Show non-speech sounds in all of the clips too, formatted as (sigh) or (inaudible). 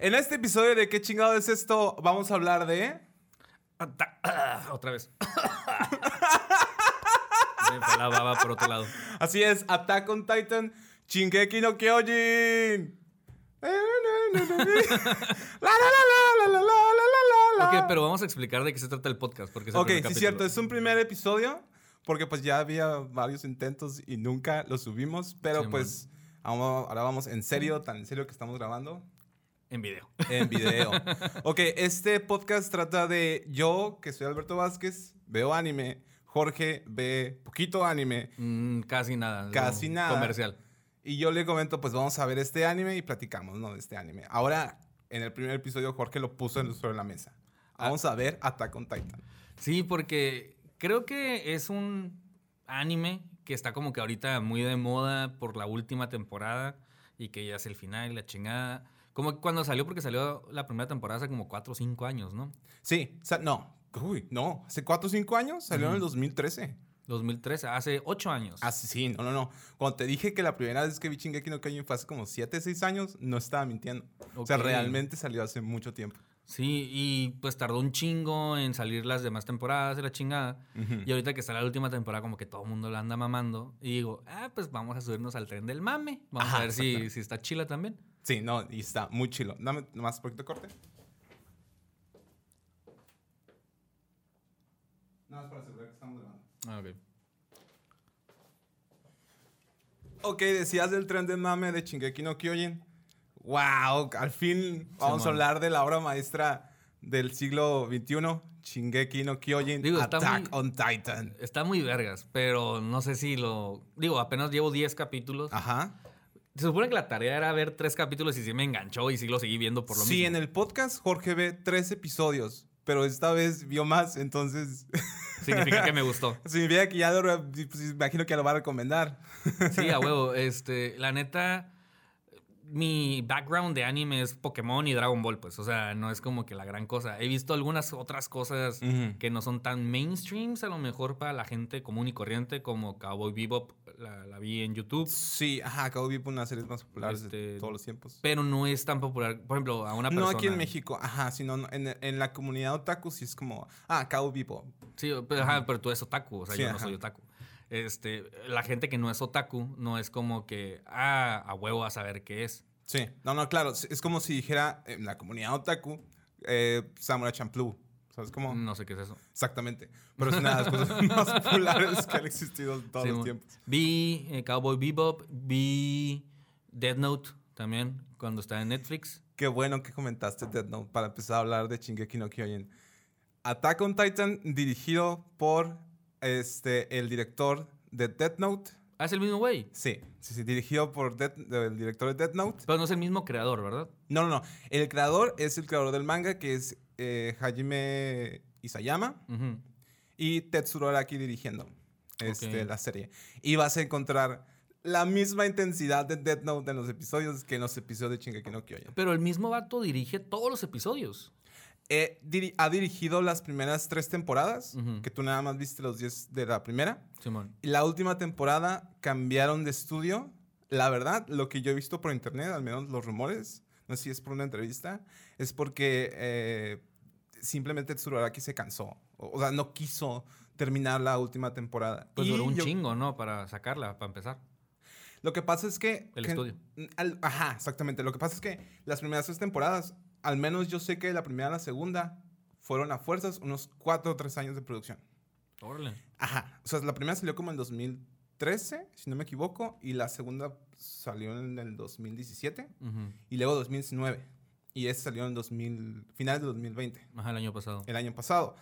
En este episodio de ¿Qué chingado es esto? Vamos a hablar de... (coughs) Otra vez. Me fue la baba por otro lado. Así es, Attack on Titan, Shingeki no Kyojin. La, la, la, la, la, la, la, la, la. Ok, pero vamos a explicar de qué se trata el podcast. Porque es el Ok, sí, capítulo. cierto, es un primer episodio porque pues ya había varios intentos y nunca lo subimos, pero Simón. pues ahora vamos en serio, tan en serio que estamos grabando En video. en video. (laughs) ok, este podcast trata de yo, que soy Alberto Vázquez, veo anime, Jorge ve poquito anime Mm, casi nada. Casi nada. Comercial. y yo le comento pues vamos a ver este anime y platicamos, ¿no? De este anime. Ahora, en el primer episodio Jorge lo puso sobre la mesa. Vamos a ver Attack on Titan. Sí, porque creo que es un anime que está como que ahorita muy de moda por la última temporada y que ya es el final la chingada. Como cuando salió, porque salió la primera temporada hace como 4 o 5 años, ¿no? Sí, no, uy, no, hace 4 o 5 años, salió en el 2013. 2013, hace 8 años. Ah, sí, sí, no, no, no. Cuando te dije que la primera vez que vi Shingeki no Kyojin fue hace como 7, 6 años, no estaba mintiendo. O sea, realmente salió hace mucho tiempo. Sí, y pues tardó un chingo en salir las demás temporadas y la chingada. Ujú. Y ahorita que está la última temporada, como que todo el mundo la anda mamando. Y digo, ah, pues vamos a subirnos al tren del mame. Vamos a ver si, si está chila también. Sí, no, y está muy chilo. Dame nomás un poquito de corte. Nada más para asegurar que estamos grabando. Ah, ok. Ok, decías del tren de mame de Shingeki no Kyojin. Wow, al fin vamos a hablar de la obra maestra del siglo XXI, Shingeki no Kyojin, Digo, Attack muy- on Titan. Está muy vergas, pero no sé si lo... Digo, apenas llevo 10 capítulos. Ajá. Se supone que la tarea era ver 3 capítulos y sí me enganchó y sí lo seguí viendo por lo sí, mismo. en el podcast Jorge ve tres episodios, pero esta vez vio más, entonces (laughs) Significa que me gustó. (laughs) significa que ya lo, pues, imagino que ya lo va a recomendar. Sí, a (laughs) huevo. Este, la neta, mi background de anime es Pokémon y Dragon Ball, pues. O sea, no es como que la gran cosa. He visto algunas otras cosas Ujú. que no son tan mainstreams, a lo mejor para la gente común y corriente, como Cowboy Bebop, la, la vi en YouTube. Sí, ajá, Cowboy Bebop, una de las series más populares de Este, todos los tiempos. Pero no es tan popular. Por ejemplo, a una persona. No aquí en México, ajá, sino no- en, en la comunidad otaku sí es como, ah, Cowboy Bebop. Sí, pero, ajá, pero tú eres otaku, o sea, Sí, yo no ajá. soy otaku. Este, la gente que no es otaku no es como que, ah, a huevo a saber qué es. Sí, no, no, claro, es como si dijera en la comunidad otaku, eh, Samurai Champloo. ¿Sabes cómo? No sé qué es eso. Exactamente. Pero es una de las cosas (laughs) más populares que han existido en todos Sí, los tiempos. Vi eh, Cowboy Bebop, vi Dead Note también cuando está en Netflix. Qué bueno que comentaste Death Note para empezar a hablar de Shingeki no Kyojin. Attack on Titan, dirigido por este, el director de Death Note. Ah, es el mismo güey. Sí, sí, sí, dirigido por Death- el director de Death Note. Pero no es el mismo creador, ¿verdad? No, no, no. El creador es el creador del manga, que es eh, Hajime Isayama. Y Tetsuro Araki dirigiendo este, la serie. Y vas a encontrar la misma intensidad de Death Note en los episodios que en los episodios de Shingeki no Kyojin. Pero el mismo vato dirige todos los episodios. Eh, diri- ha dirigido las primeras tres temporadas, que tú nada más viste los 10 de la primera. Simón. Y la última temporada cambiaron de estudio. La verdad, lo que yo he visto por internet, al menos los rumores, no sé si es por una entrevista, es porque eh, simplemente Tetsuro Araki se cansó. O, o sea, no quiso terminar la última temporada. Pues Y duró un yo- chingo, ¿no? Para sacarla, para empezar. Lo que pasa es que... El que- estudio. al- ajá, exactamente. Lo que pasa es que las primeras tres temporadas, al menos yo sé que la primera y la segunda, fueron a fuerzas unos cuatro o tres años de producción. Órale. Ajá. O sea, la primera salió como en 2013, si no me equivoco, y la segunda salió en el 2017, Ujú. y luego 2019. Y esa salió en 2000, finales de 2020, Ajá, el año pasado. el año pasado.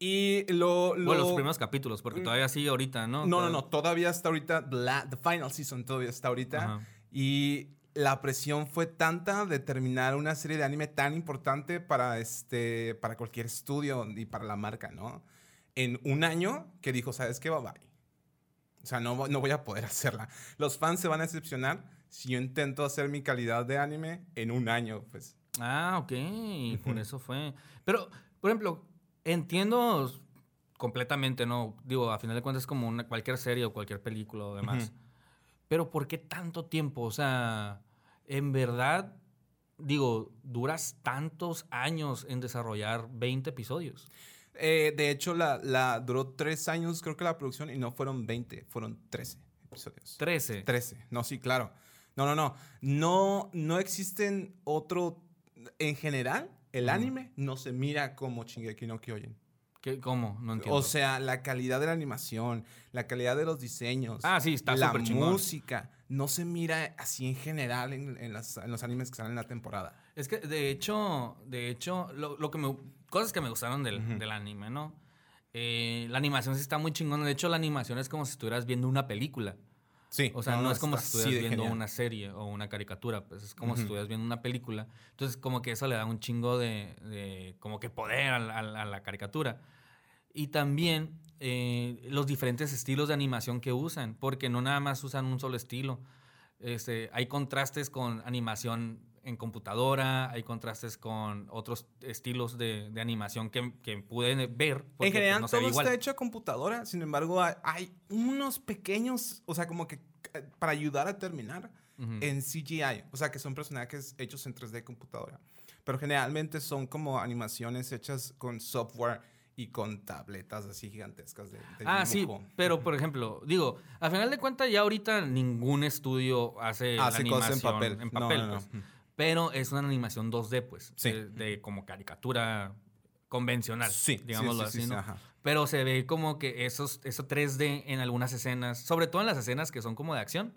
Y lo... lo Bueno, los primeros capítulos, porque Mm. todavía sigue ahorita, ¿no? No, no, no, todavía está ahorita, la, the final season todavía está ahorita. Ajá. Y la presión fue tanta de terminar una serie de anime tan importante para, este, para cualquier estudio y para la marca, ¿no? En un año que dijo, ¿sabes qué? Bye bye. O sea, no, no voy a poder (laughs) hacerla. Los fans se van a decepcionar si yo intento hacer mi calidad de anime en un año, pues. Ah, ok. Por eso fue. Pero, por ejemplo, entiendo completamente, ¿no? Digo, a final de cuentas es como una, cualquier serie o cualquier película o demás. Ujú. Pero ¿por qué tanto tiempo? O sea, en verdad, digo, duras tantos años en desarrollar 20 episodios. Eh, de hecho, la, la duró tres años, creo que la producción, y no fueron 20, fueron 13 episodios. 13. 13, no, sí, claro. No, no, no. No, no existen otro. En general, el anime no se mira como Shingeki no Kyojin. ¿Qué- ¿Cómo? No entiendo. O sea, la calidad de la animación, la calidad de los diseños, ah, sí, está la chingón. música, no se mira así en general en, en las- en los animes que salen en la temporada. Es que, de hecho, de hecho, lo, lo que me, cosas que me gustaron del, del anime, ¿no? Eh, la animación sí está muy chingona. De hecho, la animación es como si estuvieras viendo una película. Sí. O sea, no, es como si estuvieras viendo genial. una serie o una caricatura, pues es como Ujú. si estuvieras viendo una película. Entonces, como que eso le da un chingo de, de como que poder la- a la caricatura. Y también eh, los diferentes estilos de animación que usan, porque no nada más usan un solo estilo. Este, hay contrastes con animación en computadora, hay contrastes con otros estilos de, de animación que, que pude ver. porque, En general, pues, no todo igual. está hecho a computadora. Sin embargo, hay, unos pequeños, o sea, como que eh, para ayudar a terminar Ujú. en CGI. O sea, que son personajes hechos en 3D computadora. Pero generalmente son como animaciones hechas con software y con tabletas así gigantescas de, de Ah, sí, pero por ejemplo, digo, a final de cuentas ya ahorita ningún estudio hace, la Hace cosas en animación papel. en No, papel, no, no. pues. Pero es una animación 2D, pues, Sí. de, de como caricatura convencional, Sí, digámoslo sí, sí, así, sí, ¿no? ajá. Pero se ve como que esos, eso 3D en algunas escenas, sobre todo en las escenas que son como de acción.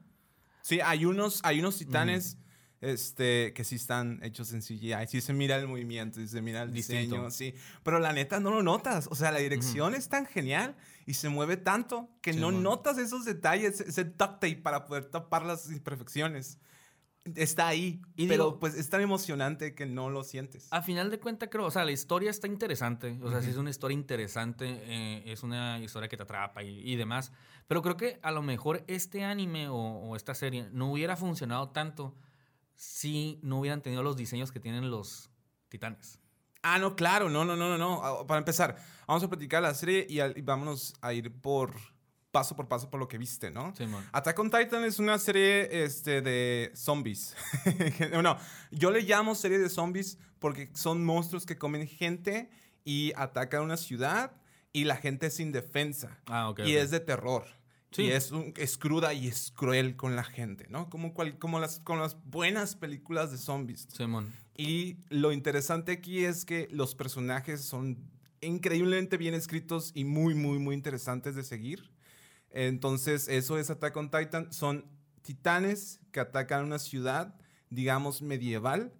Sí, hay unos, hay unos titanes este, que sí están hechos en CGI. Sí se mira el movimiento, sí se mira el Distinto. diseño, sí. Pero la neta no lo notas. O sea, la dirección es tan genial y se mueve tanto que no Simón. notas esos detalles, ese duct tape para poder tapar las imperfecciones. Está ahí, Y pero digo- pues es tan emocionante que no lo sientes. A final de cuentas, creo, o sea, la historia está interesante. O sea, sí es una historia interesante, eh, es una historia que te atrapa y, y demás. Pero creo que a lo mejor este anime o, o esta serie no hubiera funcionado tanto si no hubieran tenido los diseños que tienen los titanes. Ah, no, claro, no, no, no, no, no. Para empezar, vamos a platicar la serie y, al- y vámonos a ir por paso por paso por lo que viste, ¿no? Simón. Attack on Titan es una serie este, de zombies. (laughs) no, yo le llamo serie de zombies porque son monstruos que comen gente y atacan una ciudad y la gente es indefensa. Ah, ok. y ok. es de terror. Sí. Y es, un- es cruda y es cruel con la gente, ¿no? Como, cual- como las, con las buenas películas de zombies. Simón. Y lo interesante aquí es que los personajes son increíblemente bien escritos y muy, muy, muy interesantes de seguir. Entonces, eso es Attack on Titan. Son titanes que atacan una ciudad, digamos, medieval,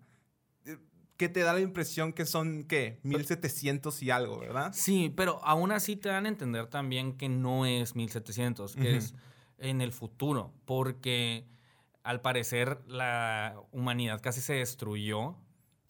eh, que te da la impresión que son, ¿qué? 1700 y algo, ¿verdad? Sí, pero aún así te dan a entender también que no es 1700, que es en el futuro, porque al parecer la humanidad casi se destruyó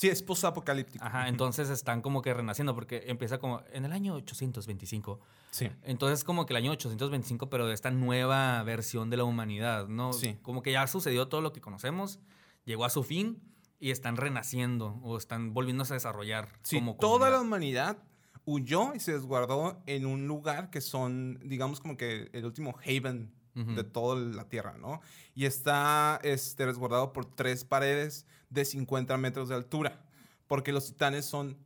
Sí, es post-apocalíptico. Ajá, entonces están como que renaciendo porque empieza como en el año 825. Sí. Entonces como que el año 825, pero de esta nueva versión de la humanidad, ¿no? Sí. Como que ya sucedió todo lo que conocemos, llegó a su fin y están renaciendo o están volviéndose a desarrollar Sí, como toda la comunidad. humanidad huyó y se desguardó en un lugar que son, digamos, como que el último haven Ujú. de toda la Tierra, ¿no? Y está este, resguardado por tres paredes de 50 metros de altura, porque los titanes son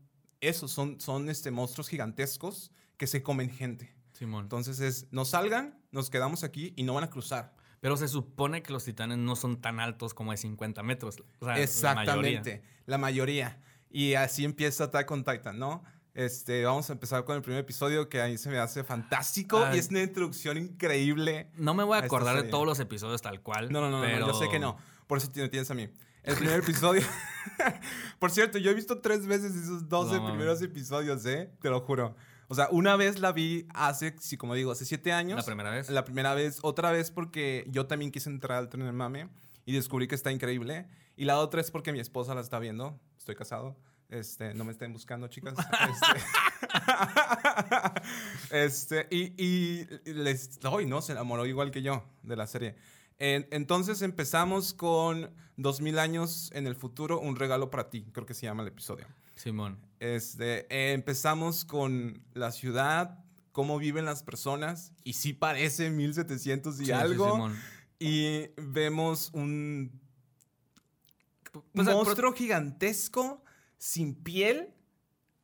esos, son, son este, monstruos gigantescos que se comen gente. Simón. Entonces es, no salgan, nos quedamos aquí y no van a cruzar. Pero se supone que los titanes no son tan altos como de 50 metros. O sea, la mayoría. Exactamente, la mayoría. Y así empieza Attack on Titan, ¿no? Este, vamos a empezar con el primer episodio que ahí se me hace fantástico Ah. y es una introducción increíble. No me voy a a acordar de todos los episodios tal cual. No, no, no, no, pero... yo sé que no. Por eso me tienes a mí. El primer episodio. (laughs) (laughs) Por cierto, yo he visto tres veces esos 12 No, primeros episodios, ¿eh? Te lo juro. O sea, una vez la vi hace, sí, como digo, hace siete años. La primera vez. La primera vez, otra vez porque yo también quise entrar al tren del mame y descubrí que está increíble. Y la otra es porque mi esposa la está viendo. Estoy casado. Este, no me estén buscando, chicas. (laughs) Este, (laughs) este, y, y les doy, ¿no? Se enamoró igual que yo de la serie. En- entonces empezamos con 2000 años en el futuro, un regalo para ti, creo que se llama el episodio. Simón. Este, eh, empezamos con la ciudad, cómo viven las personas, y sí parece 1700 y Sí, sí, algo. Simón. y vemos un... Pues, pro- monstruo gigantesco, sin piel,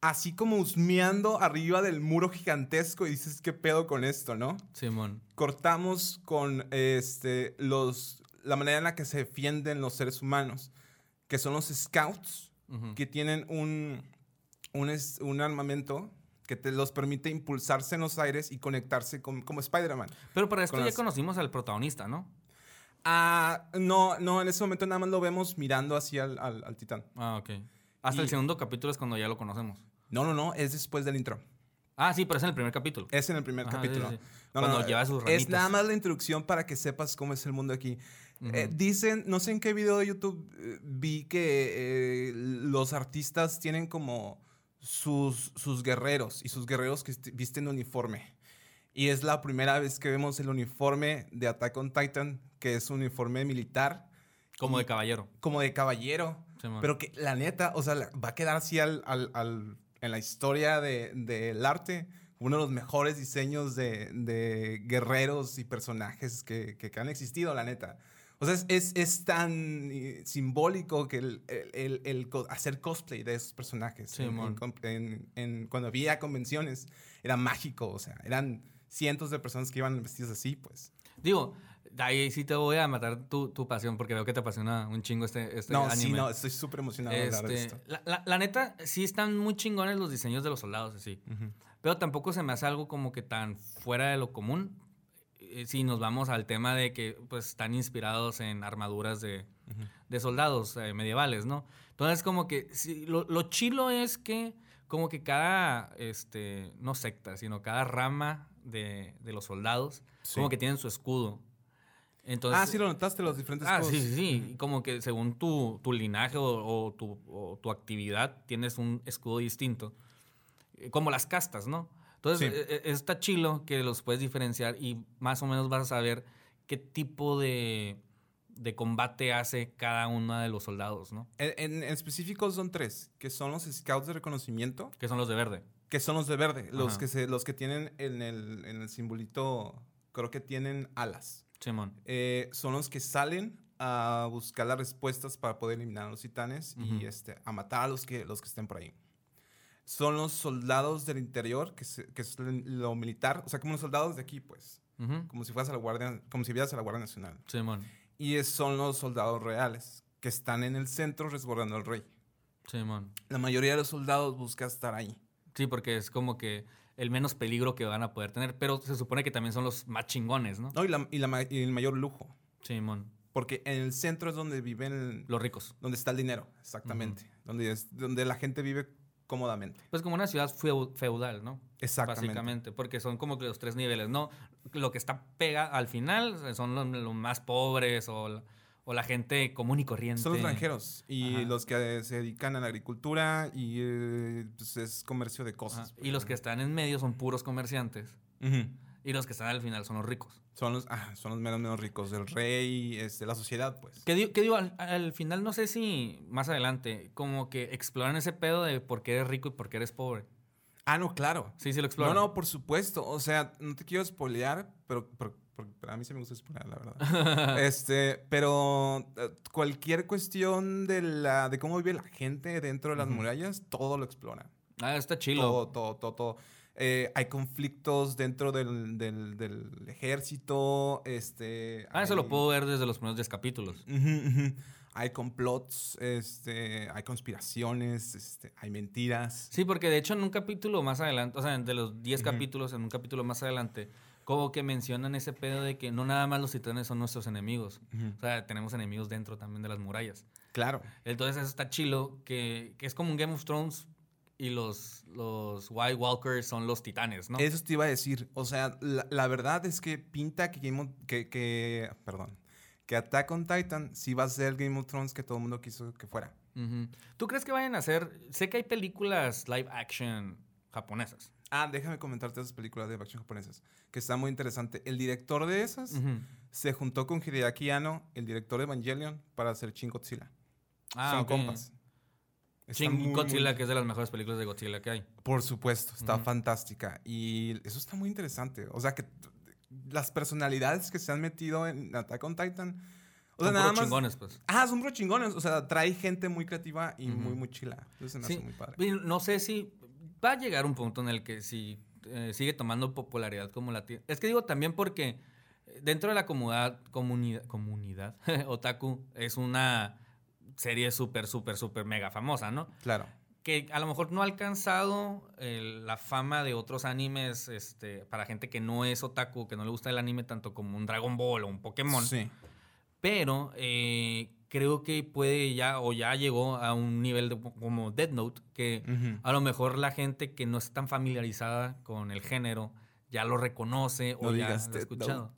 así como husmeando arriba del muro gigantesco y dices, ¿qué pedo con esto, no? Simón. Cortamos con este, los, la manera en la que se defienden los seres humanos, que son los scouts, Que tienen un, un, es- un armamento que te los permite impulsarse en los aires y conectarse con- como Spider-Man. Pero para esto con ya las- conocimos al protagonista, ¿no? Ah, no, no, en ese momento nada más lo vemos mirando hacia al, al- al titán. Ah, ok. Hasta Y- el segundo capítulo es cuando ya lo conocemos. No, no, no, es después del intro. Ah, sí, pero es en el primer capítulo. Es en el primer Ajá, capítulo. sí, sí. No, Cuando no, lleva sus Es ramitas. nada más la introducción para que sepas cómo es el mundo aquí. Eh, dicen, no sé en qué video de YouTube eh, vi que eh, los artistas tienen como sus, sus guerreros y sus guerreros que visten uniforme. Y es la primera vez que vemos el uniforme de Attack on Titan, que es un uniforme militar, Como de caballero. como de caballero. Pero que la neta, o sea, va a quedar así al, al- al- en la historia de- del arte, uno de los mejores diseños de, de guerreros y personajes que, que- que han existido, la neta. O sea, es, es- es tan eh, simbólico que el, el- el- el hacer cosplay de esos personajes en- en en- en- cuando había convenciones era mágico, o sea, eran cientos de personas que iban vestidas así, pues. Digo, ahí sí te voy a matar tu, tu pasión porque veo que te apasiona un chingo este, este no, anime. sí, no, estoy súper emocionado de hablar de Este, esto. la, la- la neta, sí están muy chingones los diseños de los soldados, así. Ujú. Pero tampoco se me hace algo como que tan fuera de lo común. Eh, Si nos vamos al tema de que pues están inspirados en armaduras de, de soldados eh, medievales, ¿no? Entonces como que sí, lo, lo chilo es que como que cada, este, no secta, sino cada rama de, de los soldados, Sí. como que tienen su escudo. Entonces, ah, sí lo notaste, los diferentes Ah, sí, sí, sí. Como que según tu, tu linaje o, o tu, o tu actividad tienes un escudo distinto. Eh, Como las castas, ¿no? Entonces, Sí. eh, eh, está chilo que los puedes diferenciar y más o menos vas a saber qué tipo de, de combate hace cada uno de los soldados, ¿no? En, en- en específico son tres, que son los scouts de reconocimiento, Que son los de verde. que son los de verde, los que, se, los que tienen en el, en el simbolito, creo que tienen alas. Simón. Eh, son los que salen a buscar las respuestas para poder eliminar a los titanes y Ujú. este, a matar a los que, los que estén por ahí. Son los soldados del interior, que, se- que es lo militar, o sea, como los soldados de aquí, pues, Ujú. como si fueras a la Guardia, como si vieras a la Guardia Nacional. Simón. Y es- son los soldados reales, que están en el centro resguardando al rey. Simón. La mayoría de los soldados busca estar ahí. Sí, porque es como que el menos peligro que van a poder tener. Pero se supone que también son los más chingones, ¿no? No, y, la- y la y el mayor lujo. Simón. Porque en el centro es donde viven, Los ricos. donde está el dinero, exactamente. donde, es, donde la gente vive cómodamente. Pues como una ciudad feu- feudal, ¿no? Exactamente. Básicamente, porque son como que los tres niveles, ¿no? Lo que está pega al final son los, los más pobres o la, o la gente común y corriente. Son los granjeros y Ajá. los que se dedican a la agricultura y eh, pues es comercio de cosas. Y los que están en medio son puros comerciantes. Y los que están al final son los ricos. son, los, ah, son los menos, menos ricos del rey, este, la sociedad, pues. Que digo, que digo al, al final no sé si más adelante como que exploran ese pedo de por qué eres rico y por qué eres pobre. Ah, no, claro. Sí, sí lo No, exploran. no, por supuesto. O sea, no te quiero spoilear, pero, pero- a mí sí me gusta spoilear, la verdad. (laughs) este, pero eh, cualquier cuestión de la de cómo vive la gente dentro de las murallas, todo lo explora. Ah, está chilo. Todo, todo, todo, todo. Eh, hay conflictos dentro del, del- del ejército. Este, Ah, eso lo puedo ver desde los primeros 10 capítulos. Hay complots, este, hay conspiraciones, este, hay mentiras. Sí, porque de hecho en un capítulo más adelante, o sea, de los 10 Ujú. capítulos, en un capítulo más adelante, como que mencionan ese pedo de que no nada más los titanes son nuestros enemigos. O sea, tenemos enemigos dentro también de las murallas. Claro. Entonces eso está chilo, que, que es como un Game of Thrones y los, los White Walkers son los titanes, ¿no? Eso te iba a decir. O sea, la, la verdad es que pinta que Game of, que, que, perdón, que Attack on Titan sí va a ser el Game of Thrones que todo el mundo quiso que fuera. Ujú. ¿Tú crees que vayan a hacer? Sé que hay películas live action japonesas. Ah, déjame comentarte esas películas de acción japonesas, que está muy interesante. El director de esas se juntó con Hideaki Anno, el director de Evangelion, para hacer Shin Godzilla. Ah, Son ok. compas. Shin muy, muy- Godzilla, que es de las mejores películas de Godzilla que hay. Por supuesto, está fantástica. Y eso está muy interesante. O sea, que las personalidades que se han metido en Attack on Titan. O sea, Son nada más. chingones, pues. Ah, son chingones. O sea, trae gente muy creativa y muy, muy chila. Entonces me Sí, hace muy padre. y no sé si va a llegar un punto en el que si eh, sigue tomando popularidad como la tiene. Es que digo también porque dentro de la comunidad, comunidad, comunidad (laughs) otaku es una serie súper, súper, súper mega famosa, ¿no? Claro. Que a lo mejor no ha alcanzado eh, la fama de otros animes este, para gente que no es otaku, que no le gusta el anime tanto como un Dragon Ball o un Pokémon. Sí. Pero eh, creo que puede ya, o ya llegó a un nivel de, como Dead Note, que a lo mejor la gente que no está tan familiarizada con el género ya lo reconoce o ya lo ha escuchado.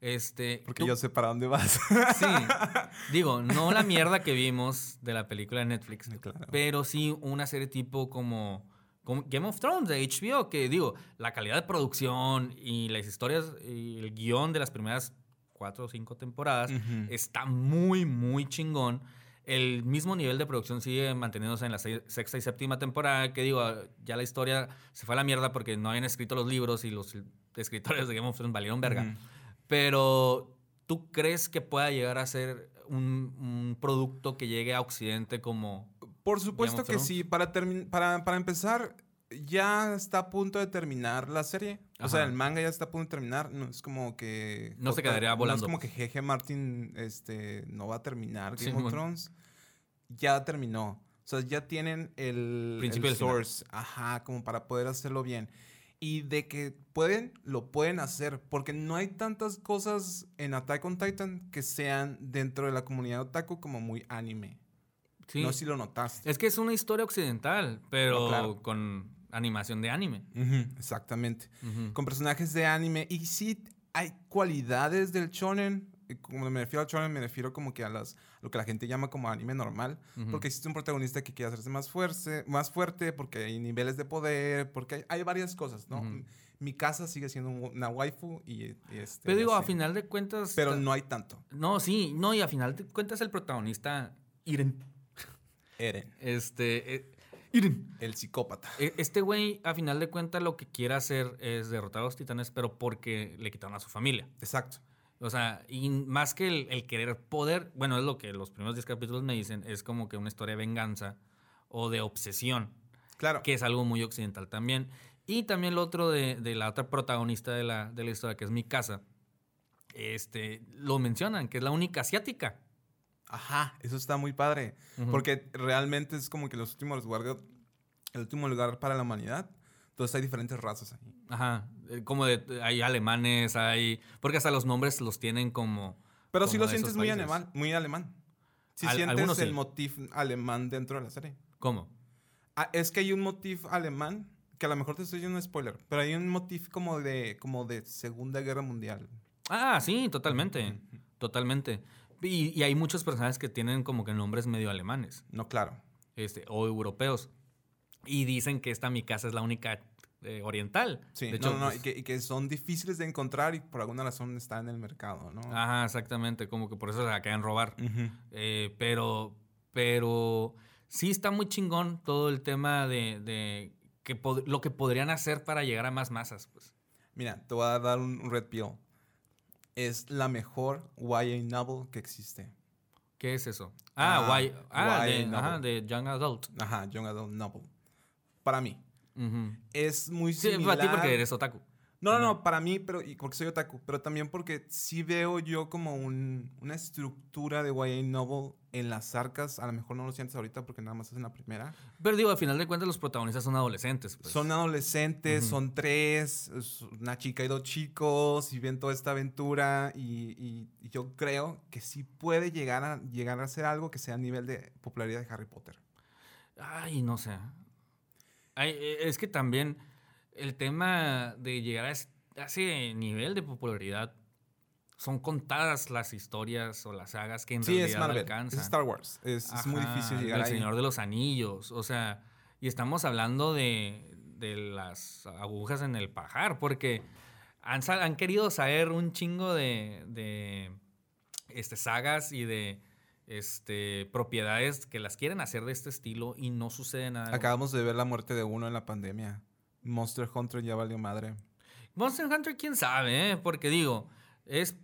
Este, Porque tú- yo sé para dónde vas. Sí, (laughs) digo, no la mierda que vimos de la película de Netflix, Claro. pero sí una serie tipo como, como Game of Thrones de HBO, que digo, la calidad de producción y las historias y el guion de las primeras cuatro o cinco temporadas Ujú. está muy, muy chingón. El mismo nivel de producción sigue manteniéndose en la se- sexta y séptima temporada, que digo, ya la historia se fue a la mierda porque no habían escrito los libros y los escritores de Game of Thrones valieron verga. Ujú. Pero, ¿tú crees que pueda llegar a ser un, un producto que llegue a Occidente como... Por supuesto que sí. Para, para, para empezar, ya está a punto de terminar la serie. O sea, el manga ya está a punto de terminar. No es como que. No se quedaría No volando, es como que GG Martin este, no va a terminar Game Sí, of bueno. Thrones. Ya terminó. O sea, ya tienen el, Principio el final. source. Ajá, como para poder hacerlo bien. Y de que pueden, lo pueden hacer. Porque no hay tantas cosas en Attack on Titan que sean dentro de la comunidad otaku como muy anime. Sí. No sé si lo notaste. Es que es una historia occidental, pero No, claro. con animación de anime. Ujú, exactamente. Con personajes de anime. Y sí hay cualidades del shonen. Como me refiero al shonen, me refiero como que a las, lo que la gente llama como anime normal. Ujú. Porque existe un protagonista que quiere hacerse más fuerte, más fuerte porque hay niveles de poder, porque hay, hay varias cosas, ¿no? Ujú. Mi casa sigue siendo un- una waifu y, y este, Pero digo, a así. final de cuentas... Pero no hay tanto. No, sí, no, y a final de cuentas el protagonista, Iren. Eren, Este... eh, Iren. el psicópata. E- Este güey, a final de cuentas, lo que quiere hacer es derrotar a los titanes, pero porque le quitaron a su familia. Exacto. O sea, y más que el, el querer poder, bueno, es lo que los primeros 10 capítulos me dicen, es como que una historia de venganza o de obsesión, Claro. que es algo muy occidental también. Y también lo otro de, de la otra protagonista de la, de la historia, que es mi casa, este, lo mencionan, que es la única asiática. Ajá, eso está muy padre. Ujú. Porque realmente es como que los últimos lugares, el último lugar para la humanidad. Entonces hay diferentes razas ahí. Ajá, como de, hay alemanes, hay, porque hasta los nombres los tienen como... Pero sí como lo de esos sientes muy alemán, muy alemán. Sí Al- sientes el sí. motif alemán dentro de la serie. ¿Cómo? Ah, es que hay un motif alemán, que a lo mejor te estoy diciendo un spoiler, pero hay un motif como de, como de Segunda Guerra Mundial. Ah, sí, totalmente. Totalmente. Y, y hay muchos personajes que tienen como que nombres medio alemanes No, claro. este, o europeos. Y dicen que esta mi casa es la única eh, oriental. Sí, de hecho, no, no, pues, y, que, y que son difíciles de encontrar y por alguna razón está en el mercado, ¿no? Ajá, exactamente. Como que por eso se la quieren robar. Eh, pero, pero sí está muy chingón todo el tema de, de que lo que podrían hacer para llegar a más masas. Pues. Mira, te voy a dar un, red pill. Es la mejor YA novel que existe. ¿Qué es eso? Ah, Ah, guay. Ah, ajá, de Young Adult. Ajá, Young Adult Novel. Para mí. Es muy Sí, similar. para ti porque eres otaku. No, no, no, para mí, pero y porque soy otaku, pero también porque sí veo yo como un, una estructura de YA novel en las arcas. A lo mejor no lo sientes ahorita porque nada más es en la primera. Pero digo, al final de cuentas los protagonistas son adolescentes. pues. Son adolescentes, son tres, es una chica y dos chicos, y ven toda esta aventura. Y, y- y yo creo que sí puede llegar a, llegar a ser algo que sea a nivel de popularidad de Harry Potter. Ay, no sé. Ay, eh, es que también el tema de llegar a es- a ese nivel de popularidad son contadas las historias o las sagas que en Sí, realidad es Marvel, alcanzan. es Star Wars. Es, es muy difícil llegar El ahí. Señor de los Anillos, o sea, y estamos hablando de, de las agujas en el pajar, porque han, han querido saber un chingo de, de este, sagas y de este, propiedades que las quieren hacer de este estilo y no sucede nada. Acabamos de ver la muerte de uno en la pandemia. Monster Hunter ya valió madre. Monster Hunter, quién sabe, ¿eh? Porque digo, es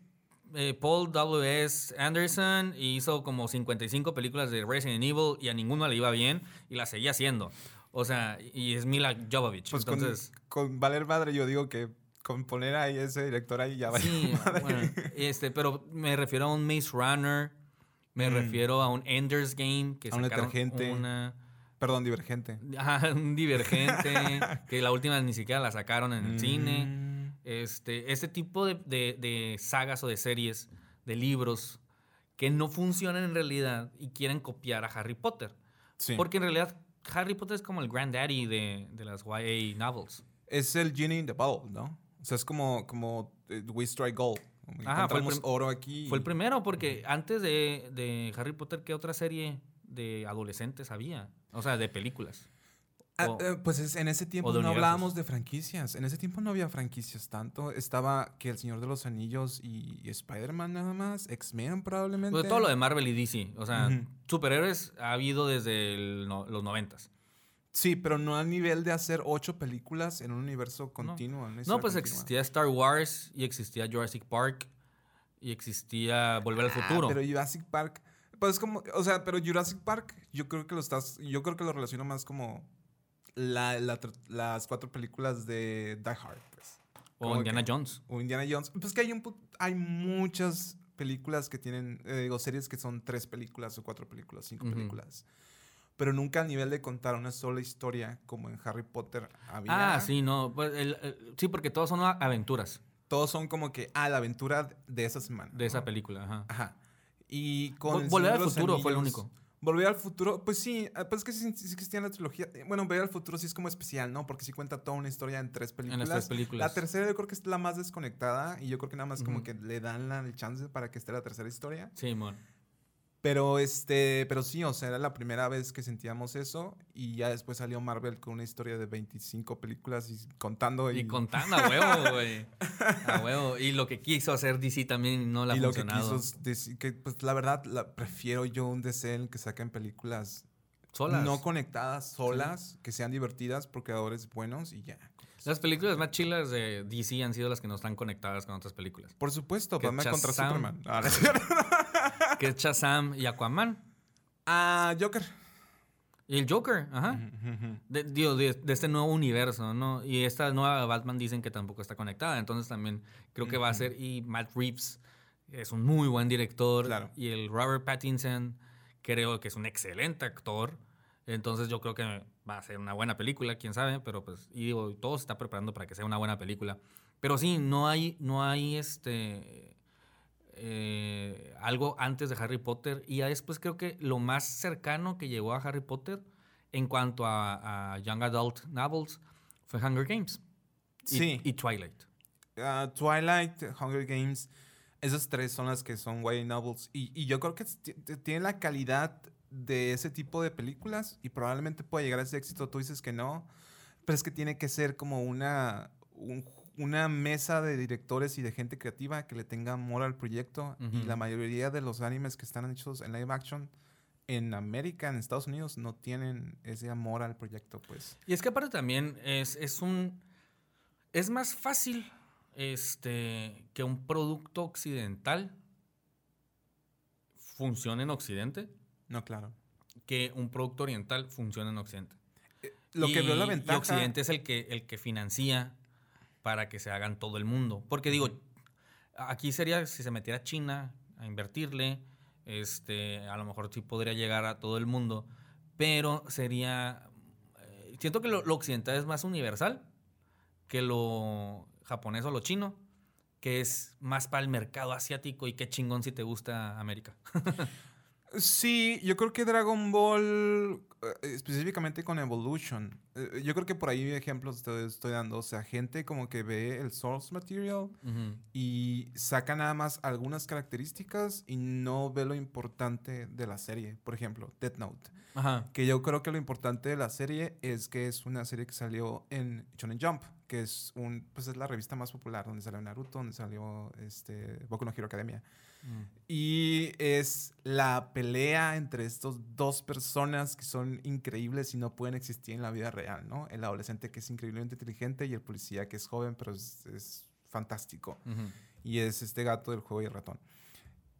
eh, Paul W.S. Anderson hizo como 55 películas de Resident Evil y a ninguno le iba bien y la seguía haciendo. O sea, y es Mila Jovovich. Pues entonces, con, con Valer Madre yo digo que con poner ahí ese director ahí ya va. sí, bueno, este, pero me refiero a un Maze Runner, me refiero a un Ender's Game que Mm. A un detergente. una Perdón, Divergente. (laughs) ajá, un divergente que la última ni siquiera la sacaron en el cine. Mm. Este, este tipo de, de- de sagas o de series, de libros, que no funcionan en realidad y quieren copiar a Harry Potter. Sí. Porque en realidad Harry Potter es como el granddaddy de, de las YA novels. Es el Genie in the Bottle, ¿no? O sea, es como, como eh, We Strike Gold. Ajá, fue el oro aquí. Fue el primero, porque antes de, de Harry Potter, ¿qué otra serie de adolescentes había? O sea, de películas. Ah, O- eh, pues es- en ese tiempo no hablábamos de franquicias. En ese tiempo no había franquicias tanto. Estaba que El Señor de los Anillos y, y Spider-Man nada más. X-Men probablemente. Pues todo lo de Marvel y DC. O sea, superhéroes ha habido desde el no- los noventas. Sí, pero no al nivel de hacer ocho películas en un universo continuo. No, pues continua. existía Star Wars y existía Jurassic Park y existía Volver al Ah, Futuro. pero Jurassic Park. Pues como, o sea, pero Jurassic Park, yo creo que lo estás, yo creo que lo relaciono más como la, las cuatro películas de Die Hard, pues. o como Indiana que- Jones. O Indiana Jones. Pues que hay un hay muchas películas que tienen, eh, digo, series que son tres películas o cuatro películas, cinco películas. Pero nunca a nivel de contar una sola historia como en Harry Potter había. Ah, sí, no. pues, el- el- sí, porque todos son aventuras Todos son como que, ah, la aventura de esa semana. de esa película. Ajá. Ajá. Y con. Volver al Futuro fue el único. Volver al futuro, pues sí, ah, pues es que sí, sí en la trilogía. Eh, Bueno, Volver al futuro sí es como especial, ¿no? Porque sí cuenta toda una historia en tres En películas. las tres películas. La tercera yo creo que es la más desconectada y yo creo que nada más como que le dan la- el chance para que esté la tercera historia. Sí, mon. Pero este, pero sí, o sea, era la primera vez que sentíamos eso y ya después salió Marvel con una historia de 25 películas y contando y, Y contando a huevo, güey. A huevo. Y lo que quiso hacer DC también no le ha y lo que funcionado. quiso es decir que pues la verdad la, prefiero yo un DC en el que saquen películas Solas. no conectadas, solas, que sean divertidas por creadores buenos y ya. Las películas más chilas de DC han sido las que no están conectadas con otras películas. Por supuesto, Batman contra. Superman. (laughs) Ah, no es cierto. Que es Shazam y Aquaman. Ah, Joker. Y el Joker, ajá. De, digo, de, de este nuevo universo, ¿no? Y esta nueva Batman dicen que tampoco está conectada. Entonces también creo que va a ser. Y Matt Reeves es un muy buen director. Claro. Y el Robert Pattinson creo que es un excelente actor. Entonces yo creo que va a ser una buena película, quién sabe. Pero pues, y digo, todo se está preparando para que sea una buena película. Pero sí, no hay, no hay este. Eh, algo antes de Harry Potter. Y ya después creo que lo más cercano que llegó a Harry Potter en cuanto a, a Young Adult Novels fue Hunger Games. Y, Sí. Y Twilight. Ah, Twilight, Hunger Games, esas tres son las que son YA novels. Y, y yo creo que tienen la calidad de ese tipo de películas y probablemente pueda llegar a ese éxito. Tú dices que no, pero es que tiene que ser como una, un- una mesa de directores y de gente creativa que le tenga amor al proyecto. Y la mayoría de los animes que están hechos en live action en América, en Estados Unidos, no tienen ese amor al proyecto, pues. Y es que aparte también es, es un... Es más fácil este, que un producto occidental funcione en Occidente No, claro. que un producto oriental funcione en Occidente. Lo que veo la ventaja... Y Occidente es el que, el que financia para que se hagan todo el mundo. Porque digo, aquí sería si se metiera China a invertirle, este, a lo mejor sí podría llegar a todo el mundo, pero sería... eh, siento que lo, lo occidental es más universal que lo japonés o lo chino, que es más para el mercado asiático y qué chingón si te gusta América. (laughs) Sí, yo creo que Dragon Ball, eh, específicamente con Evolution, eh, yo creo que por ahí ejemplos te estoy dando, o sea, gente como que ve el source material y saca nada más algunas características y no ve lo importante de la serie, por ejemplo, Death Note, Ajá. que yo creo que lo importante de la serie es que es una serie que salió en Shonen Jump, que es un pues es la revista más popular donde salió Naruto, donde salió este Boku no Hero Academia. Mm. Y es la pelea entre estos dos personas que son increíbles y no pueden existir en la vida real, ¿no? El adolescente que es increíblemente inteligente y el policía que es joven pero es, es fantástico. Y es este gato del juego y el ratón.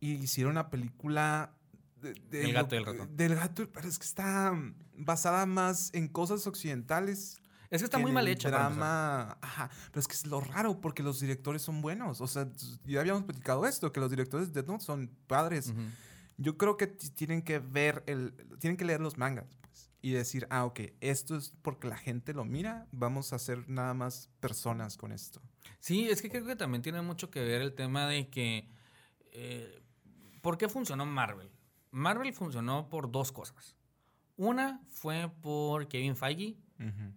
Y hicieron una película... de- de El gato y el ratón. Del gato, pero es que está basada más en cosas occidentales. Es que está que muy mal hecha. Drama, ajá, pero es que es lo raro porque los directores son buenos. O sea, ya habíamos platicado esto, que los directores de Death Note son padres. Ujú. Yo creo que tienen que ver el, tienen que leer los mangas pues, y decir, ah, ok, esto es porque la gente lo mira, vamos a hacer nada más personas con esto. Sí, es que creo que también tiene mucho que ver el tema de que... eh, ¿Por qué funcionó Marvel? Marvel funcionó por dos cosas. Una fue por Kevin Feige,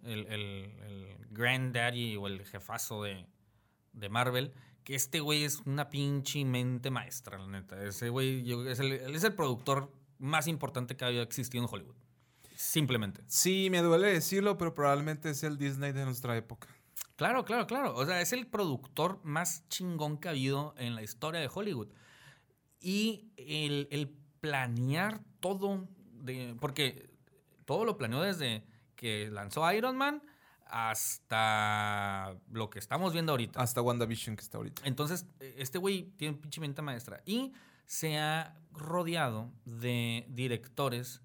el, el, el granddaddy o el jefazo de, de Marvel, que este güey es una pinche mente maestra, la neta. Ese güey es el, él es el productor más importante que había existido en Hollywood. Simplemente. Sí, me duele decirlo, pero probablemente es el Disney de nuestra época. Claro, claro, claro. O sea, es el productor más chingón que ha habido en la historia de Hollywood. Y el, el planear todo, de, porque todo lo planeó desde que lanzó Iron Man hasta lo que estamos viendo ahorita. Hasta WandaVision que está ahorita. Entonces, eh, este güey tiene pinche mente maestra. Y se ha rodeado de directores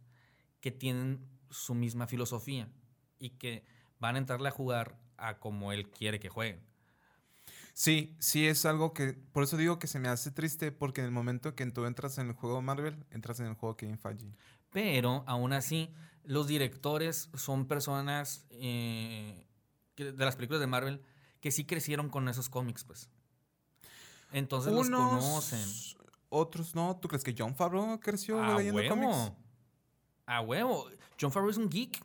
que tienen su misma filosofía y que van a entrarle a jugar a como él quiere que jueguen. Sí, sí es algo que, por eso digo que se me hace triste, porque en el momento que tú entras en el juego Marvel, entras en el juego Kevin Feige. Pero aún así, los directores son personas eh, que- de las películas de Marvel que sí crecieron con esos cómics, pues. Entonces los conocen. otros no. ¿Tú crees que John Favreau creció A leyendo huevo. cómics? A huevo. John Favreau es un geek.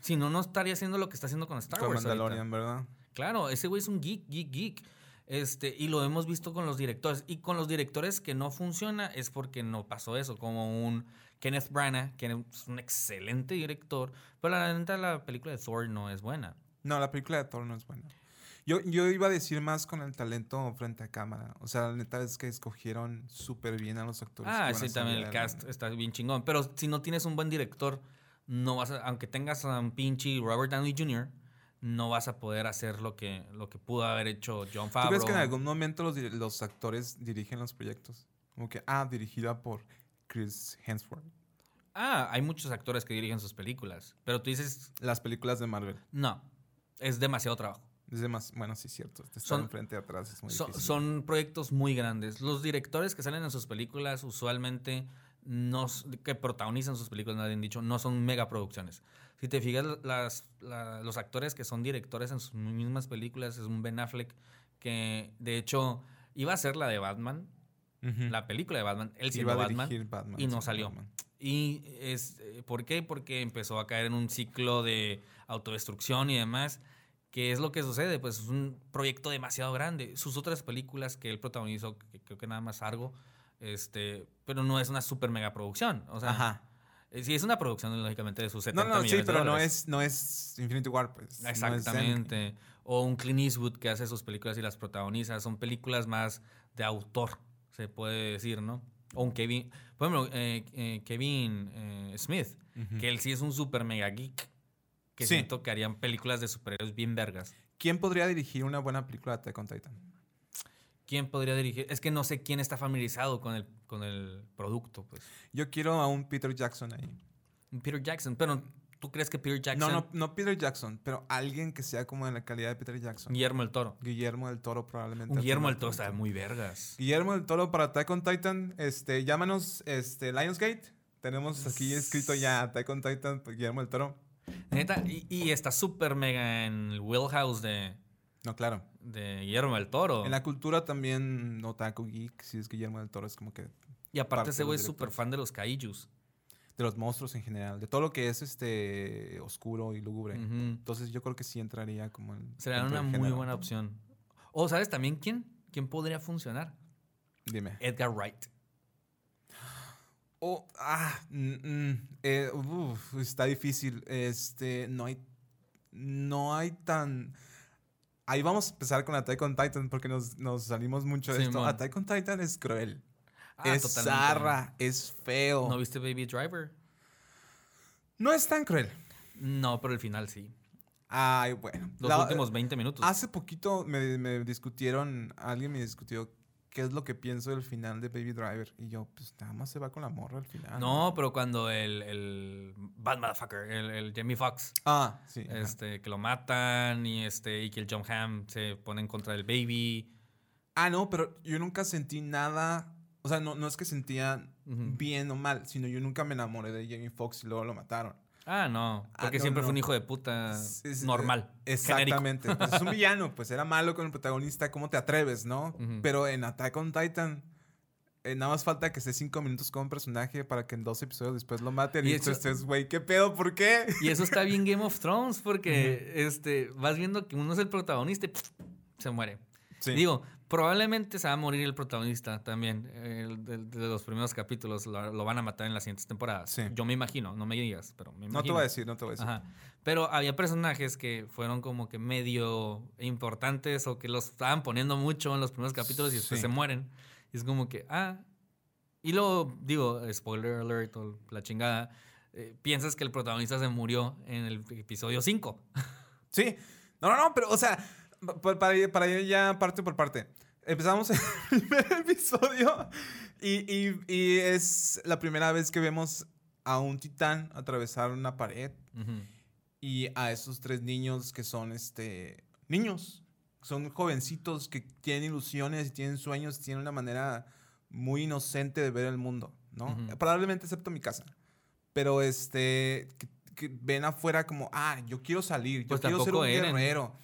Si no, no estaría haciendo lo que está haciendo con Star Con Wars. ahorita. Mandalorian, ¿verdad? Claro, ese güey es un geek, geek, geek. Este, y lo hemos visto con los directores. Y con los directores que no funciona es porque no pasó eso. Como un Kenneth Branagh, que es un excelente director. Pero la neta, la película de Thor no es buena. No, la película de Thor no es buena. Yo, yo iba a decir más con el talento frente a cámara. O sea, la neta es que escogieron súper bien a los actores. Ah, sí, también el cast está bien chingón. Pero si no tienes un buen director, no vas a, aunque tengas a un pinche Robert Downey Jr., no vas a poder hacer lo que, lo que pudo haber hecho John ¿Tú Favreau. crees que en algún momento los, los actores dirigen los proyectos? Como que, ah, dirigida por Chris Hemsworth. Ah, hay muchos actores que dirigen sus películas. Pero tú dices, Las películas de Marvel. no, es demasiado trabajo. Es demás, bueno, sí, es cierto. Estar Son- enfrente y atrás es muy Son, difícil. son proyectos muy grandes. Los directores que salen en sus películas usualmente no, que protagonizan sus películas, nadie han dicho, no son megaproducciones. Si te fijas, las, la- los actores que son directores en sus mismas películas es un Ben Affleck que de hecho iba a ser la de Batman, La película de Batman, él Iba siendo a Batman. Batman, y no salió. Batman. Y es, eh, ¿por qué? Porque empezó a caer en un ciclo de autodestrucción y demás. ¿Qué es lo que sucede? Pues es un proyecto demasiado grande. Sus otras películas que él protagonizó, que creo que nada más algo, este, pero no es una super mega producción. O sea, Ajá. eh, sí es una producción, lógicamente, de sus 70 No, no, sí, millones pero no es, no es Infinity War, pues. no. Exactamente. o un Clint Eastwood que hace sus películas y las protagoniza. Son películas más de autor, se puede decir, ¿no? O un Kevin, por ejemplo, eh, eh, Kevin eh, Smith, que él sí es un super mega geek. Que Sí. siento que harían películas de superhéroes bien vergas. ¿Quién podría dirigir una buena película de Attack on Titan? ¿Quién podría dirigir? Es que no sé quién está familiarizado con el, con el producto, pues. Yo quiero a un Peter Jackson ahí. Peter Jackson, pero ¿tú crees que Peter Jackson, No, no, no Peter Jackson, pero alguien que sea como de la calidad de Peter Jackson. Guillermo el Toro? Guillermo del Toro probablemente. Un Guillermo final el Toro está muy vergas. Guillermo del Toro para Attack on Titan, este, llámanos, este, Lionsgate. Tenemos aquí escrito ya Attack on Titan, pues, Guillermo del Toro. Neta, y, y está súper mega en el wheelhouse de, No, claro. de Guillermo del Toro. En la cultura también Otaku Geek, si es Guillermo del Toro, es como que y aparte parte ese güey es súper fan de los kaijus. De los monstruos en general, de todo lo que es este oscuro y lúgubre. Entonces yo creo que sí entraría como en Sería dentro una muy buena opción. O, ¿sabes también quién? ¿Quién podría funcionar? Dime. Edgar Wright. Oh, ah, mm, mm, eh, uf, está difícil. Este, no hay, no hay tan. Ahí vamos a empezar con Attack on Titan porque nos, nos salimos mucho de esto. Simón. Attack on Titan es cruel. Ah, es totalmente. zarra, es feo. ¿No viste Baby Driver? No es tan cruel. No, pero el final sí. Ay, bueno. Los La- últimos 20 minutos. Hace poquito me, me discutieron, alguien me discutió qué es lo que pienso del final de Baby Driver. Y yo, pues nada más se va con la morra al final. no, pero cuando el, el Bad Motherfucker, el, el Jamie Foxx, Ah, sí. ajá. este, que lo matan y, este, y que el John Hamm se pone en contra del baby. Ah, no, pero yo nunca sentí nada. O sea, no, no es que sentía bien o mal, sino yo nunca me enamoré de Jamie Foxx y luego lo mataron. Ah, no, Ah, porque no, siempre no. fue un hijo de puta Es- normal. Exactamente. Pues es un (laughs) villano, pues era malo con el protagonista. ¿Cómo te atreves, no? Pero en Attack on Titan, eh, nada más falta que esté cinco minutos con un personaje para que en dos episodios después lo maten. Y Y, tú estés, güey, ¿qué pedo? ¿Por qué? Y eso está bien Game of Thrones porque este, vas viendo que uno es el protagonista y pff, se muere. Sí. Digo, probablemente se va a morir el protagonista también. el de, de los primeros capítulos lo, lo van a matar en las siguientes temporadas. Sí. Yo me imagino, no me digas, pero me imagino. no te voy a decir, no te voy a decir. Ajá. Pero había personajes que fueron como que medio importantes o que los estaban poniendo mucho en los primeros capítulos y después Sí. se mueren. Y es como que, ah. Y luego, digo, spoiler alert o la chingada, eh, piensas que el protagonista se murió en el episodio 5. Sí. No, no, no, pero, o sea, para, ir- para ir ya parte por parte. Empezamos (laughs) el primer episodio y, y- y es la primera vez que vemos a un titán atravesar una pared y a esos tres niños que son, este, niños. Son jovencitos que tienen ilusiones y tienen sueños, tienen una manera muy inocente de ver el mundo, ¿no? Ujú. Probablemente excepto mi casa. Pero, este, que, que ven afuera como, ah, yo quiero salir, yo Pues quiero ser un Eren. guerrero.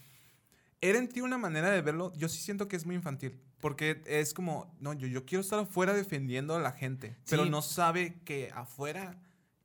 Eren tiene una manera de verlo, yo sí siento que es muy infantil, porque es como, no, yo, yo quiero estar afuera defendiendo a la gente, pero Sí. no sabe que afuera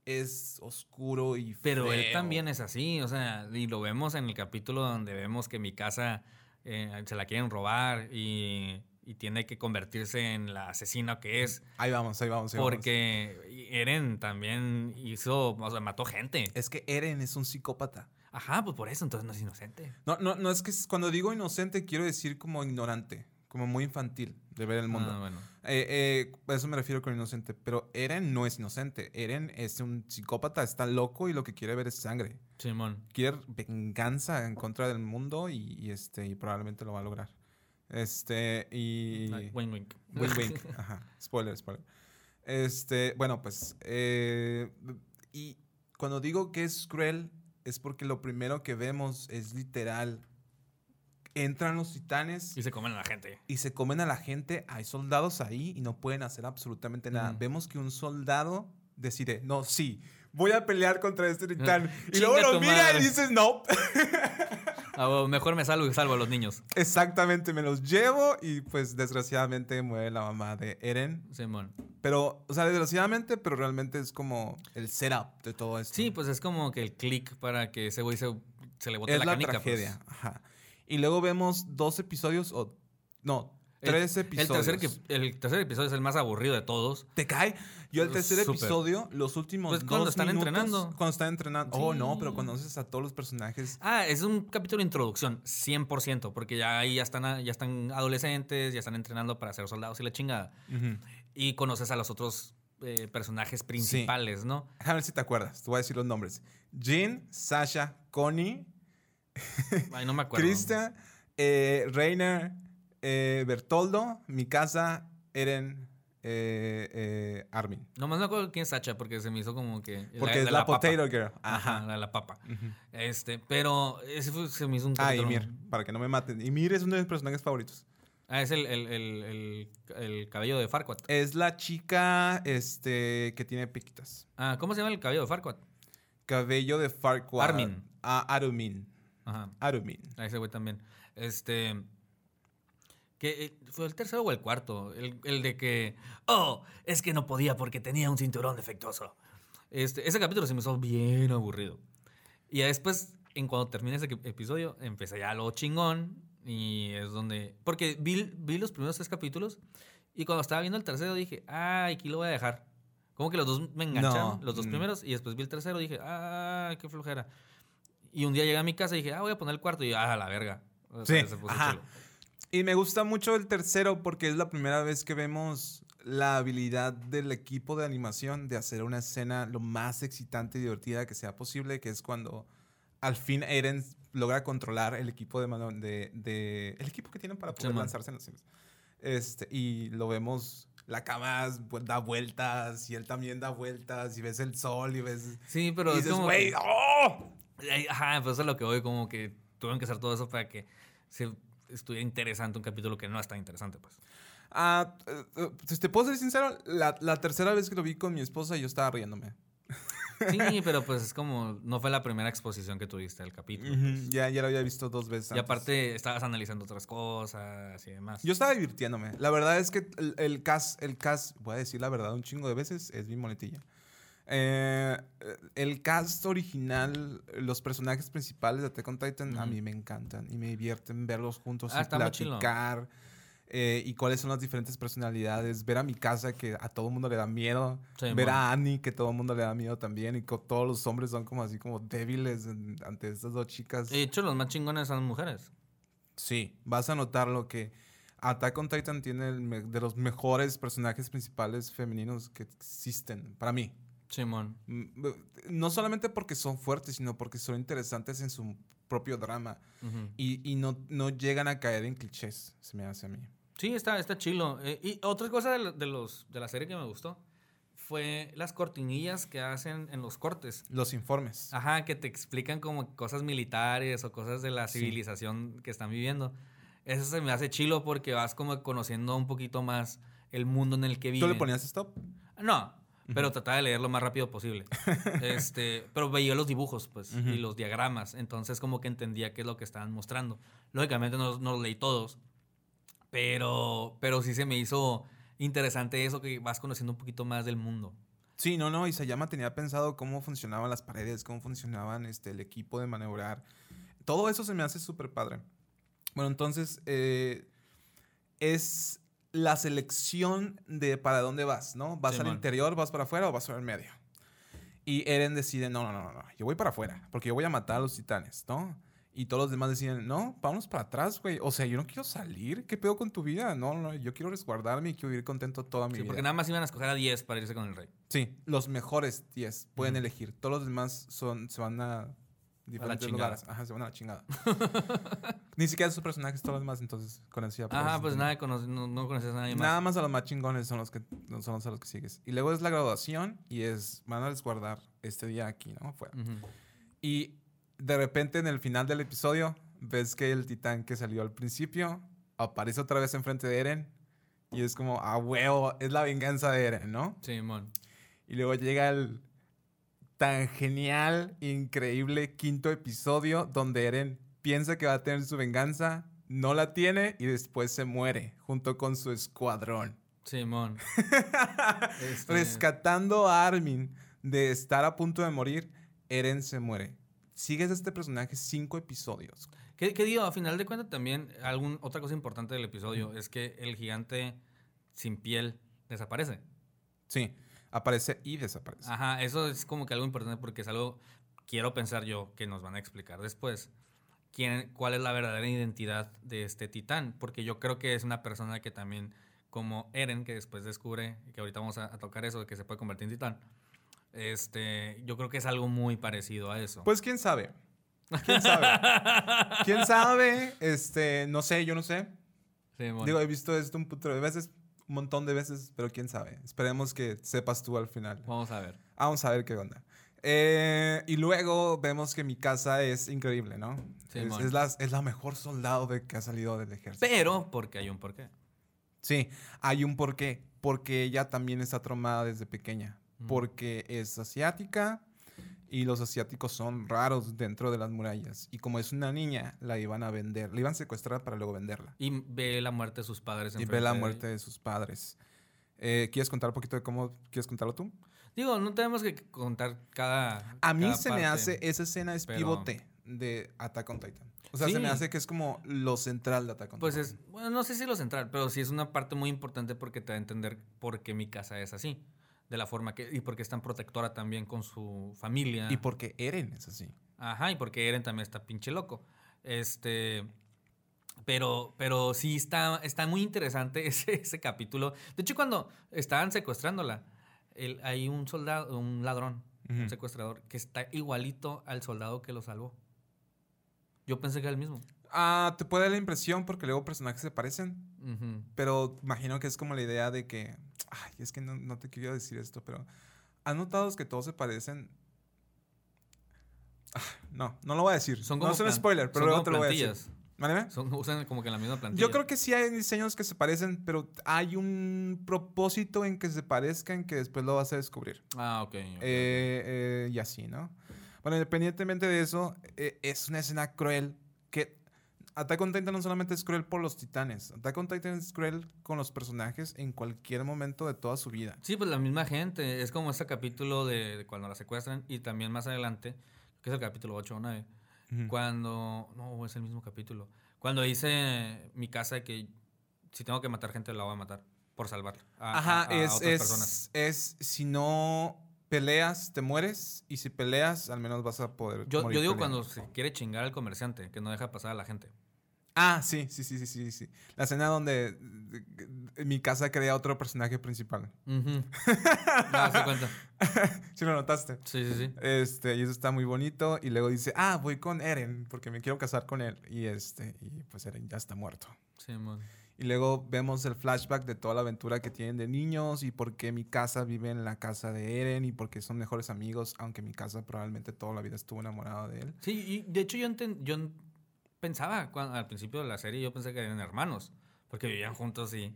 es oscuro y Pero él feo. también es así, o sea, y lo vemos en el capítulo donde vemos que mi casa eh, se la quieren robar y, y tiene que convertirse en la asesina que es. Ahí vamos, ahí vamos. ahí vamos. Porque Eren también hizo, o sea, mató gente. Es que Eren es un psicópata. Ajá, pues por eso entonces no es inocente. No, no, no es que cuando digo inocente quiero decir como ignorante, como muy infantil de ver el mundo. Ah, bueno. Eh, eh, a eso me refiero con inocente. Pero Eren no es inocente. Eren es un psicópata, está loco y lo que quiere ver es sangre. Simón. Quiere venganza en contra del mundo y, y, este, y probablemente lo va a lograr. Este, y... Ay, Wink, wink. Wink, wink. (laughs) Ajá. Spoiler, spoiler. Este, bueno, pues. eh, y cuando digo que es cruel, es porque lo primero que vemos es literal. Entran los titanes Y se comen a la gente. y se comen a la gente. Hay soldados ahí y no pueden hacer absolutamente nada. Vemos que un soldado decide, no, sí, voy a pelear contra este titán. (laughs) y luego lo mira y dices, no. (laughs) Ah, bueno, mejor me salvo y salvo a los niños. Exactamente, me los llevo y pues desgraciadamente muere la mamá de Eren. Simón. Pero, o sea, desgraciadamente, pero realmente es como el setup de todo esto. Sí, pues es como que el click para que ese güey se, se le bote es la la, canica. pues. tragedia. Ajá. Y luego vemos dos episodios, o no, tres El episodios. tercer, que- el tercer episodio es el más aburrido de todos. ¿Te cae? Yo el tercer episodio, los últimos Pues dos cuando están minutos, entrenando. Cuando están entrenando. Oh, no, pero conoces a todos los personajes. Ah, es un capítulo de introducción, 100%, porque ya ahí ya están, a- ya están adolescentes, ya están entrenando para ser soldados y la chingada. Y conoces a los otros eh, personajes principales, ¿no? Déjame ver si te acuerdas. Te voy a decir los nombres. Jean, Sasha, Connie, Ay, no me acuerdo. (laughs) Krista, eh, Reiner, eh, Bertoldo, Mikasa, Eren, eh, eh, Armin. Nomás no me acuerdo quién es Sacha, porque se me hizo como que... Porque es la, papa. Potato Girl. Ajá, Ajá. la la papa. Este, pero ese fue- se me hizo un Ah, Ymir, para que no me maten. Ymir es uno de mis personajes favoritos. Ah, es el, el, el, el, el cabello de Farquaad. Es la chica este, que tiene piquitas. Ah, ¿cómo se llama el cabello de Farquaad? Cabello de Farquaad. Armin. Ah, Arumin. Ajá. Arumin. A ese güey también. Este. Que eh, fue el tercero o el cuarto. El, el de que. Oh, es que no podía porque tenía un cinturón defectuoso. Este, ese capítulo se me hizo bien aburrido. Y después, en cuando termine ese episodio, empecé ya lo chingón. Y es donde. Porque vi, vi los primeros tres capítulos. Y cuando estaba viendo el tercero dije, ay, aquí lo voy a dejar. Como que los dos me engancharon, No, los dos mm. primeros. Y después vi el tercero y dije, ay, qué flojera. Y un día llegué a mi casa y dije, ah, voy a poner el cuarto. Y ah, la verga. O sea, Sí, se puso ajá. chulo. Y me gusta mucho el tercero porque es la primera vez que vemos la habilidad del equipo de animación de hacer una escena lo más excitante y divertida que sea posible, que es cuando al fin Eren logra controlar el equipo de, de, de- el equipo que tienen para poder lanzarse en los cielos. Este, y lo vemos, la cama da vueltas y él también da vueltas y ves el sol y ves... Sí, pero y es dices, como... güey, que- ¡oh! Ajá, pues eso es lo que voy, como que tuvieron que hacer todo eso para que se estuviera interesante un capítulo que no es tan interesante, pues. Ah, eh, eh, te puedo ser sincero, la, la tercera vez que lo vi con mi esposa yo estaba riéndome. Sí, pero pues es como, no fue la primera exposición que tuviste del capítulo. Ujú, ya, ya lo había visto dos veces. Y antes. aparte estabas analizando otras cosas y demás. Yo estaba divirtiéndome. La verdad es que el, el cast, el cast, voy a decir la verdad un chingo de veces, es mi moletilla. Eh, el cast original, los personajes principales de Attack on Titan, a mí me encantan y me divierten verlos juntos Ah, y platicar. eh, y cuáles son las diferentes personalidades. Ver a mi casa que a todo mundo le da miedo. Sí, ver a Annie que todo el mundo le da miedo también. Y todos los hombres son como así como débiles en- ante estas dos chicas. De hecho, los más chingones son mujeres. Sí, vas a notar lo que Attack on Titan tiene el de los mejores personajes principales femeninos que existen para mí. Simón. Mm, b- No solamente porque son fuertes, sino porque son interesantes en su propio drama y, y no, no llegan a caer en clichés, se me hace a mí. Sí, está, está chilo. Eh, y otra cosa de, lo- de los, de la serie que me gustó fue las cortinillas que hacen en los cortes. Los informes. Ajá, que te explican como cosas militares o cosas de la Sí. civilización que están viviendo. Eso se me hace chilo porque vas como conociendo un poquito más el mundo en el que ¿Tú viven. le ponías stop? No, pero trataba de leer lo más rápido posible. (laughs) este, pero veía los dibujos, pues, Ujú. y los diagramas. Entonces, como que entendía qué es lo que estaban mostrando. Lógicamente, no, no los leí todos. Pero, pero sí se me hizo interesante eso que vas conociendo un poquito más del mundo. Sí, no, no, Isayama tenía pensado cómo funcionaban las paredes, cómo funcionaban este, el equipo de maniobrar. Todo eso se me hace súper padre. Bueno, entonces eh, es la selección de para dónde vas, ¿no? ¿Vas al interior, vas para afuera o vas para el medio? Y Eren decide, no, no, no, no, no, yo voy para afuera, porque yo voy a matar a los titanes, ¿no? Y todos los demás deciden, no, vámonos para atrás, güey. O sea, yo no quiero salir. ¿Qué pedo con tu vida? No, no, yo quiero resguardarme y quiero vivir contento toda mi Sí, vida. porque nada más iban a escoger a 10 para irse con el rey. Sí, los mejores 10 pueden elegir. Todos los demás son, se van a diferentes chingada. lugares. Ajá, se van a la chingada. (laughs) Ni siquiera sus personajes, todos los demás, entonces conocía. Ajá, eso pues nada, no, no conoces a nadie más. Nada más a los más chingones son los que son los a los que sigues. Y luego es la graduación y es van a resguardar este día aquí, ¿no? Fuera. Ujú. Y de repente en el final del episodio ves que el titán que salió al principio aparece otra vez enfrente de Eren y es como, ah, huevo, es la venganza de Eren, ¿no? Simón. Y luego llega el tan genial, increíble quinto episodio donde Eren piensa que va a tener su venganza, no la tiene y después se muere junto con su escuadrón. Simón. (laughs) Este, Rescatando a Armin de estar a punto de morir, Eren se muere. Sigues a este personaje cinco episodios. ¿Qué, qué digo? A final de cuentas también, algún, otra cosa importante del episodio es que el gigante sin piel desaparece. Sí, aparece y desaparece. Ajá, eso es como que algo importante porque es algo, quiero pensar yo, que nos van a explicar después. Quién, ¿Cuál es la verdadera identidad de este titán? Porque yo creo que es una persona que también, como Eren, que después descubre, que ahorita vamos a, a tocar eso, que se puede convertir en titán. Este, yo creo que es algo muy parecido a eso. Pues quién sabe. ¿Quién sabe? (laughs) ¿Quién sabe? Este, no sé, yo no sé. Sí, bueno. Digo, he visto esto un putero de veces, un montón de veces, pero quién sabe. Esperemos que sepas tú al final. vamos a ver. Vamos a ver qué onda. Eh, y luego vemos que mi casa es increíble, ¿no? Sí, es, es la, es la mejor soldado de, que ha salido del ejército. Pero, porque hay un porqué. Sí, hay un porqué. Porque ella también está traumada desde pequeña. Mm. Porque es asiática y los asiáticos son raros dentro de las murallas. Y como es una niña, la iban a vender. La iban a secuestrar para luego venderla. Y ve la muerte de sus padres. Y ve la muerte de sus padres. Eh, ¿Quieres contar un poquito de cómo quieres contarlo tú? Digo, no tenemos que contar cada. A mí cada se me hace, esa escena es pero- pivote de Attack on Titan. O sea, se me hace que es como lo central de Attack on Pues Titan. es, bueno, no sé si lo central, pero sí es una parte muy importante porque te da a entender por qué mi casa es así. De la forma que. Y porque es tan protectora también con su familia. Y porque Eren es así. Ajá, y porque Eren también está pinche loco. Este. Pero, pero sí está, está muy interesante (laughs) ese, ese capítulo. De hecho, cuando estaban secuestrándola, el- hay un soldado, un ladrón, un secuestrador, que está igualito al soldado que lo salvó. Yo pensé que era el mismo. Ah, te puede dar la impresión porque luego personajes se parecen, Ujú. pero imagino que es como la idea de que, ay, es que no, no te quiero decir esto, pero ¿has notado que todos se parecen? Ah, no, no lo voy a decir. Son no como es un spoiler, pero luego te lo voy a decir. ¿Mándeme? Son, usan como que la misma plantilla. Yo creo que sí hay diseños que se parecen, pero hay un propósito en que se parezcan que después lo vas a descubrir. Ah, ok. ok, ok. Eh, eh, y así, ¿no? Bueno, independientemente de eso, eh, es una escena cruel que Attack on Titan no solamente es cruel por los titanes, Attack on Titan es cruel con los personajes en cualquier momento de toda su vida. Sí, pues la misma gente. Es como ese capítulo de, de cuando la secuestran y también más adelante, que es el capítulo 8 o 9, Ujú. cuando... No, es el mismo capítulo. Cuando dice mi casa que si tengo que matar gente la voy a matar por salvarla. a- Ajá, a- a es, otras es, personas. es si no peleas, te mueres, y si peleas, al menos vas a poder. Yo, morir yo digo peleando. cuando se quiere chingar al comerciante, que no deja pasar a la gente. Ah, sí, sí, sí, sí, sí, sí. La escena donde mi casa crea otro personaje principal. Ujú. Ya (laughs) se cuenta. ¿Sí lo notaste? Sí, sí, sí. Este, y eso está muy bonito. Y luego dice, ah, voy con Eren, porque me quiero casar con él. Y este, y pues Eren ya está muerto. Sí, mon. Y luego vemos el flashback de toda la aventura que tienen de niños y por qué mi casa vive en la casa de Eren y por qué son mejores amigos, aunque mi casa probablemente toda la vida estuvo enamorada de él. Sí, y de hecho yo, enten- yo pensaba al principio de la serie, yo pensé que eran hermanos, porque vivían juntos y,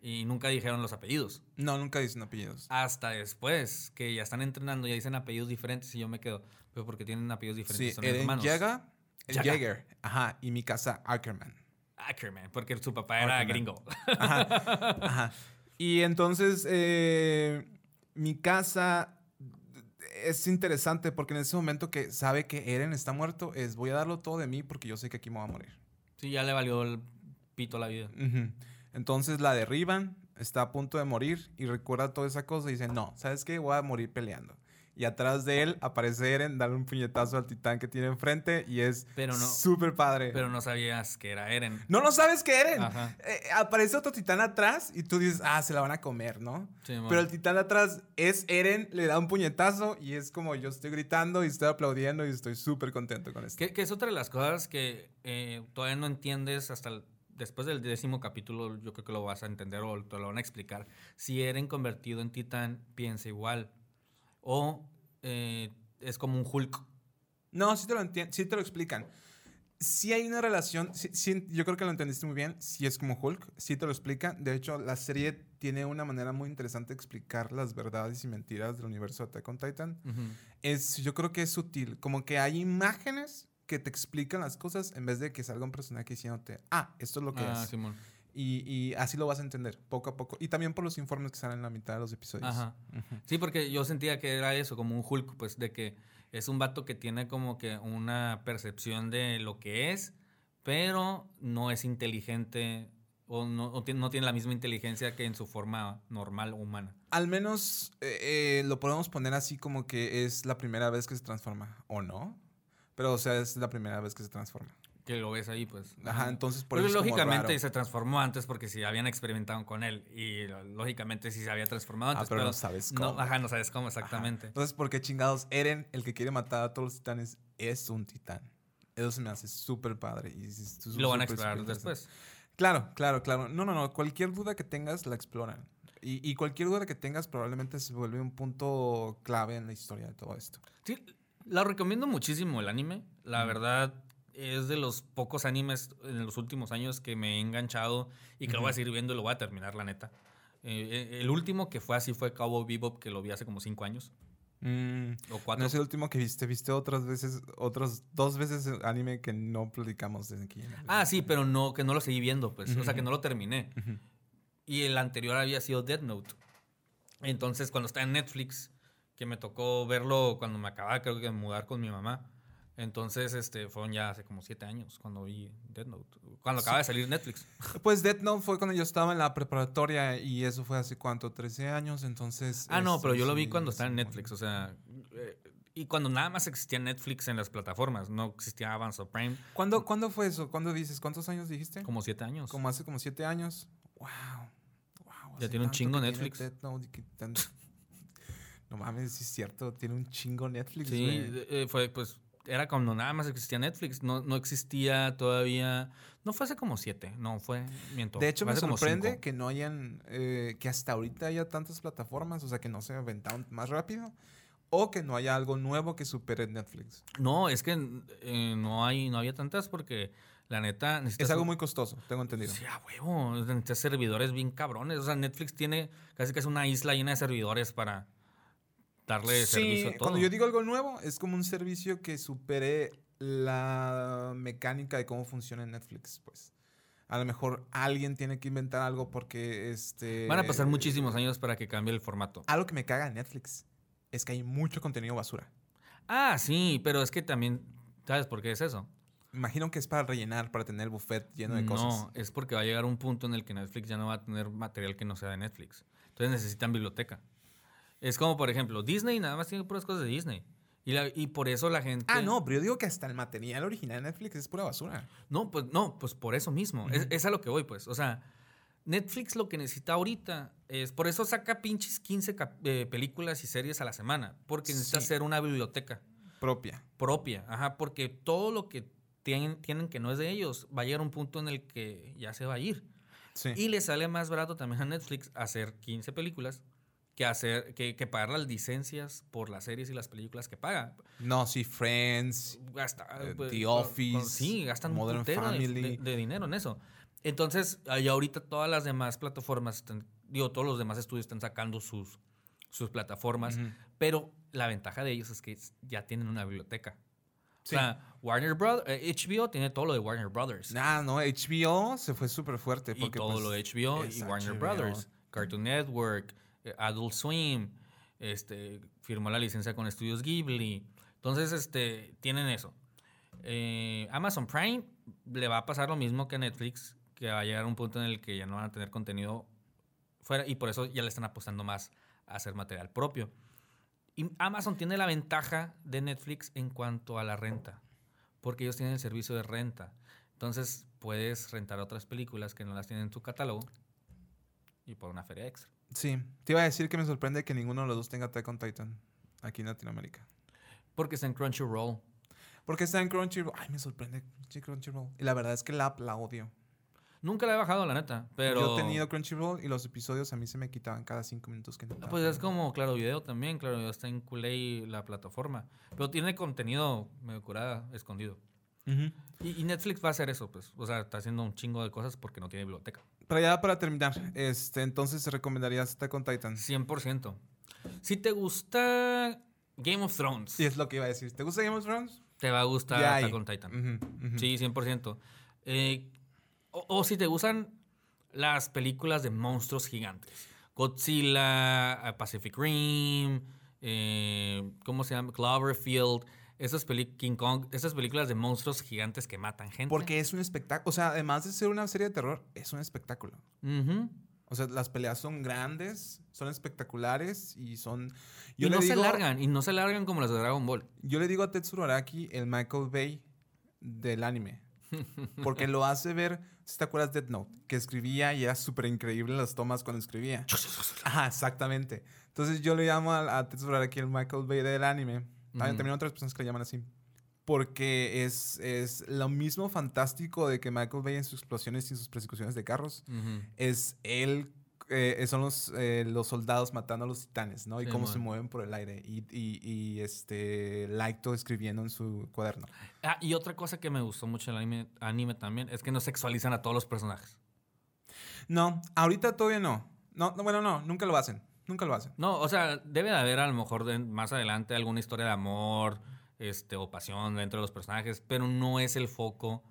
y nunca dijeron los apellidos. No, nunca dicen apellidos. Hasta después, que ya están entrenando, ya dicen apellidos diferentes y yo me quedo, pero porque tienen apellidos diferentes, Sí, son Eren hermanos. llega. Jäger, ajá, y mi casa Ackerman. Ackerman, porque su papá era gringo. Ajá. Y entonces, eh, mi casa es interesante porque en ese momento que sabe que Eren está muerto, es voy a darlo todo de mí porque yo sé que aquí me voy a morir. Sí, ya le valió el pito la vida. Entonces la derriban, está a punto de morir y recuerda toda esa cosa y dice, no, ¿sabes qué? Voy a morir peleando. Y atrás de él aparece Eren, darle un puñetazo al titán que tiene enfrente y es no- súper padre. Pero no sabías que era Eren. no lo sabes que Eren. Eh, aparece otro titán atrás y tú dices, ah, se la van a comer, ¿no? Sí. Pero el titán de atrás es Eren, le da un puñetazo y es como yo estoy gritando y estoy aplaudiendo y estoy súper contento con esto. Que, que es otra de las cosas que eh, todavía no entiendes hasta el- después del décimo capítulo. Yo creo que lo vas a entender o te lo van a explicar. Si Eren convertido en titán piensa igual. O eh, es como un Hulk. No, sí te lo sí te lo explican. Sí hay una relación, sí- sí, yo creo que lo entendiste muy bien, sí es como Hulk, sí te lo explican. De hecho, la serie tiene una manera muy interesante de explicar las verdades y mentiras del universo de Attack on Titan. Es, yo creo que es sutil, como que hay imágenes que te explican las cosas en vez de que salga un personaje diciéndote, ah, esto es lo que Ah, es. Simón. Y, y así lo vas a entender, poco a poco. Y también por los informes que salen en la mitad de los episodios. Ajá. Sí, porque yo sentía que era eso, como un Hulk, pues de que es un vato que tiene como que una percepción de lo que es, pero no es inteligente o no, o no tiene la misma inteligencia que en su forma normal humana. Al menos eh, eh, lo podemos poner así como que es la primera vez que se transforma, ¿o no? Pero, o sea, es la primera vez que se transforma. Que lo ves ahí, pues. Ajá, entonces por Pero eso es como lógicamente raro. se transformó antes porque si habían experimentado con él y lógicamente sí se había transformado Ah, antes. pero no sabes no, cómo. ajá, no sabes cómo Ajá. exactamente. Entonces, ¿por qué chingados Eren, el que quiere matar a todos los titanes, es un titán? Eso se me hace súper padre. Y es- es Y lo van a explorar después. Claro, claro, claro. No, no, no. Cualquier duda que tengas, la exploran. Y, y cualquier duda que tengas probablemente se vuelve un punto clave en la historia de todo esto. Sí, la recomiendo muchísimo el anime. La verdad es de los pocos animes en los últimos años que me he enganchado y que lo voy a seguir viendo y lo voy a terminar, la neta. Eh, eh, el último que fue así fue Cowboy Bebop, que lo vi hace como cinco años Mm, o cuatro. no es el último que viste. Viste otras veces, otros dos veces anime que no platicamos desde aquí. Ah, sí, pero no, que no lo seguí viendo, pues. O sea, que no lo terminé. Y el anterior había sido Dead Note. Entonces, cuando está en Netflix, que me tocó verlo cuando me acababa, creo que de mudar con mi mamá. Entonces, este, fueron ya hace como siete años cuando vi Dead Note. Cuando acaba de salir Netflix. (laughs) Pues Death Note fue cuando yo estaba en la preparatoria y eso fue hace cuánto, 13 años, entonces... Ah, no, pero yo lo vi cuando estaba en Netflix. O sea, eh, y cuando nada más existía Netflix en las plataformas. No existía Amazon Prime. ¿Cuándo, ¿Cuándo fue eso? ¿Cuándo dices? ¿Cuántos años dijiste? Como siete años. Como hace como siete años. Wow. wow Ya tiene un chingo Netflix. Death Note que (laughs) No mames, sí es cierto, tiene un chingo Netflix. Sí, eh, fue pues era cuando nada más existía Netflix. No, no existía todavía. No fue hace como siete. No, fue. Miento. De hecho, me sorprende que no hayan, eh, que hasta ahorita haya tantas plataformas, o sea, que no se aventaron más rápido, o que no haya algo nuevo que supere Netflix. No, es que eh, no, hay, no había tantas porque la neta. Es algo muy costoso, tengo entendido. Sí, a huevo. Necesitas servidores bien cabrones. O sea, Netflix tiene casi que es una isla llena de servidores para darle servicio a todo. cuando yo digo algo nuevo, es como un servicio que supere la mecánica de cómo funciona Netflix, pues. A lo mejor alguien tiene que inventar algo porque este. Van a pasar muchísimos años para que cambie el formato. Algo que me caga en Netflix es que hay mucho contenido basura. Ah, sí, pero es que también. ¿Sabes por qué es eso? Imagino que es para rellenar, para tener el buffet lleno de no, cosas. es porque va a llegar un punto en el que Netflix ya no va a tener material que no sea de Netflix. Entonces necesitan biblioteca. Es como, por ejemplo, Disney nada más tiene puras cosas de Disney. Y, la- y por eso la gente. Ah, no, pero yo digo que hasta el material original de Netflix es pura basura. No, pues no, pues por eso mismo. es, es a lo que voy, pues. O sea, Netflix lo que necesita ahorita es. Por eso saca pinches 15 cap- eh, películas y series a la semana. Porque necesita Sí. hacer una biblioteca Propia. propia. Ajá, porque todo lo que tienen, tienen que no es de ellos va a llegar a un punto en el que ya se va a ir. Sí. Y le sale más barato también a Netflix hacer 15 películas que hacer que, que pagar las licencias por las series y las películas que paga. No, sí, Friends. Gasta, Eh, pues, The Office, con- sí, gastan Modern de, Family. de- de dinero en eso. Entonces, ahí ahorita todas las demás plataformas, están- digo, todos los demás estudios están sacando sus, sus plataformas, pero la ventaja de ellos es que ya tienen una biblioteca. Sí. O sea, Warner Brothers, HBO tiene todo lo de Warner Brothers. Nah, no, HBO se fue súper fuerte. y Porque, todo pues, lo de HBO y Warner HBO. Brothers, Cartoon Network, eh, Adult Swim, este, firmó la licencia con Estudios Ghibli. Entonces, este, tienen eso. Eh, Amazon Prime le va a pasar lo mismo que Netflix, que va a llegar a un punto en el que ya no van a tener contenido fuera y por eso ya le están apostando más a hacer material propio. Y Amazon tiene la ventaja de Netflix en cuanto a la renta, porque ellos tienen el servicio de renta. Entonces puedes rentar otras películas que no las tienen en tu catálogo y por una feria extra. Sí, te iba a decir que me sorprende que ninguno de los dos tenga Attack on Titan aquí en Latinoamérica. Porque está en Crunchyroll. Porque está en Crunchyroll. Ay, me sorprende Crunchyroll. Y la verdad es que la app la odio. Nunca la he bajado, la neta, pero... Yo he tenido Crunchyroll y los episodios a mí se me quitaban cada cinco minutos que no. Pues es como Claro Video también, Claro Video está en Kulei la plataforma, pero tiene contenido medio curada, escondido. Y, y Netflix va a hacer eso, pues, o sea, está haciendo un chingo de cosas porque no tiene biblioteca. Pero ya para terminar, este, entonces recomendarías Attack on Titan. 100%. Si te gusta Game of Thrones, Y es lo que iba a decir. ¿Te gusta Game of Thrones? te va a gustar Ya Attack on Titan. Sí, 100%. Eh, o, o si te gustan las películas de monstruos gigantes. Godzilla, eh, Pacific Rim, eh, ¿cómo se llama? Cloverfield. Esas peli King Kong, esas películas de monstruos gigantes que matan gente. Porque es un espectáculo. O sea, además de ser una serie de terror, es un espectáculo. Ujú. O sea, las peleas son grandes, son espectaculares y son. Y le no se digo- largan, y no se largan como las de Dragon Ball. Yo le digo a Tetsuro Araki el Michael Bay del anime. Porque lo hace ver. ¿sí ¿Te acuerdas de Death Note? Que escribía y era súper increíble las tomas cuando escribía. Ajá, exactamente. Entonces yo le llamo a, a Tetsuro Araki el Michael Bay del anime. También, Ujú. también otras personas que le llaman así. Porque es, es lo mismo fantástico de que Michael Bay en sus explosiones y sus persecuciones de carros es él, eh, son los, eh, los soldados matando a los titanes, ¿no? Y cómo se mueven por el aire. Y, y, y, este, Laito escribiendo en su cuaderno. Ah, y otra cosa que me gustó mucho del anime, anime también es que no sexualizan a todos los personajes. No, ahorita todavía no. No, no, bueno, no, nunca lo hacen. Nunca lo hacen. No, o sea, debe de haber a lo mejor de- más adelante alguna historia de amor este, o pasión dentro de los personajes, pero no es el foco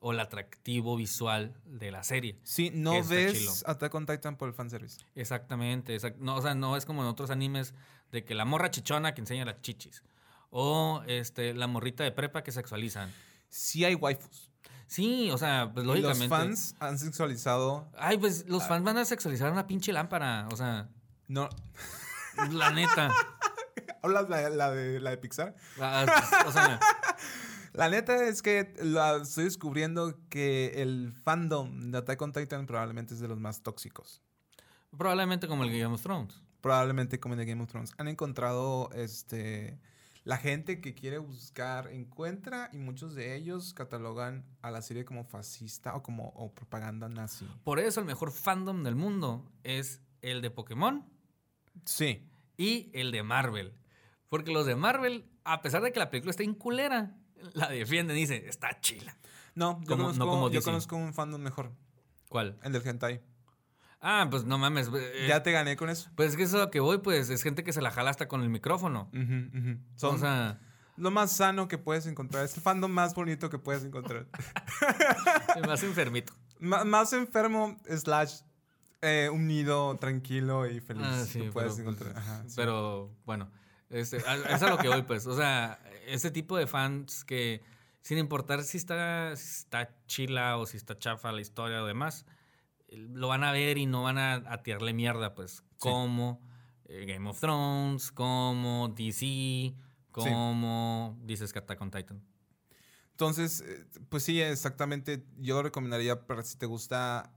o el atractivo visual de la serie. Sí, no ves chilo. Attack on Titan por el fanservice. Exactamente. exact- no, o sea, no es como en otros animes de que la morra chichona que enseña las chichis. O este, la morrita de prepa que sexualizan. Sí hay waifus. Sí, o sea, pues lógicamente. Los fans han sexualizado. Ay, pues los fans van a sexualizar una pinche lámpara. O sea, No. (laughs) la neta. ¿Hablas la, la de, la de Pixar? O sea, (laughs) La neta es que la- estoy descubriendo que el fandom de Attack on Titan probablemente es de los más tóxicos. probablemente como el Game of Thrones. Probablemente como en The Game of Thrones. Han encontrado este la gente que quiere buscar encuentra y muchos de ellos catalogan a la serie como fascista o como o propaganda nazi. Por eso el mejor fandom del mundo es el de Pokémon Sí. y el de Marvel. Porque los de Marvel, a pesar de que la película está inculera, la defienden y dicen, está chila. No, yo, Como- no conozco, como yo conozco un fandom mejor, ¿Cuál? el del hentai. Ah, pues no mames. eh, ya te gané con eso. Pues es que eso a que voy, pues es gente que se la jala hasta con el micrófono. Son O sea, lo más sano que puedes encontrar. Es el fandom más bonito que puedes encontrar. (laughs) el más enfermito. (laughs) M- más enfermo, slash, eh, unido, tranquilo y feliz. Ah, sí, que puedes pero, pues, encontrar. Ajá, sí. Pero bueno, este, es a lo que voy, pues. O sea, ese tipo de fans que, sin importar si está, si está chila o si está chafa la historia o demás, lo van a ver y no van a, a tirarle mierda, pues. Como eh, Game of Thrones, como DC, como dices que Attack on Titan. Entonces, eh, pues sí, exactamente. Yo lo recomendaría para si te gusta.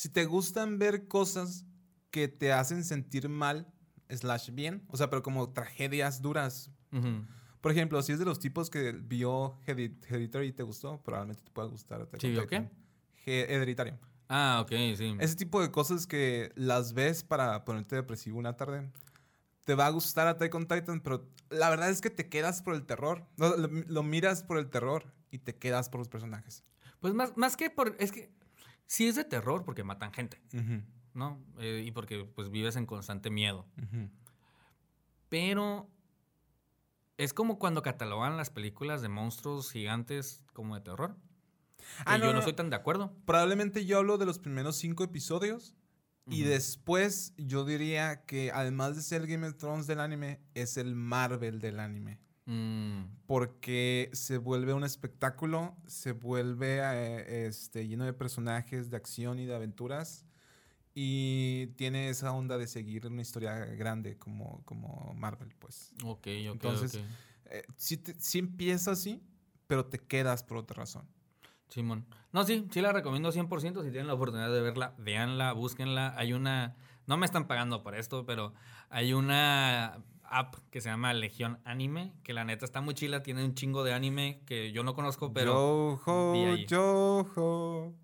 Si te gustan ver cosas que te hacen sentir mal, slash bien. O sea, pero como tragedias duras. Por ejemplo, si es de los tipos que vio Heredit- Hereditary y te gustó, probablemente te pueda gustar. ¿Sí vio Titan. He- Hereditario. Ah, ok, sí. Ese tipo de cosas que las ves para ponerte depresivo una tarde. Te va a gustar Attack on Titan, pero la verdad es que te quedas por el terror. Lo, lo miras por el terror y te quedas por los personajes. Pues más, más que por. Es que sí es de terror porque matan gente, ¿no? Eh, y porque pues vives en constante miedo. Pero es como cuando catalogan las películas de monstruos gigantes como de terror. Ah, no, yo no, no. estoy tan de acuerdo. Probablemente yo hablo de los primeros cinco episodios. Y después yo diría que además de ser Game of Thrones del anime, es el Marvel del anime. Mm, porque se vuelve un espectáculo, se vuelve eh, este, lleno de personajes de acción y de aventuras y tiene esa onda de seguir una historia grande como, como Marvel, pues. ok, ok, Entonces, ok. Eh, sí, te- sí empieza así, pero te quedas por otra razón. Simón. No, sí, sí la recomiendo 100%. Si tienen la oportunidad de verla, véanla, búsquenla. Hay una. No me están pagando por esto, pero hay una app que se llama Legión Anime, que la neta está muy chila. Tiene un chingo de anime que yo no conozco, pero. Yo-ho, yo-ho,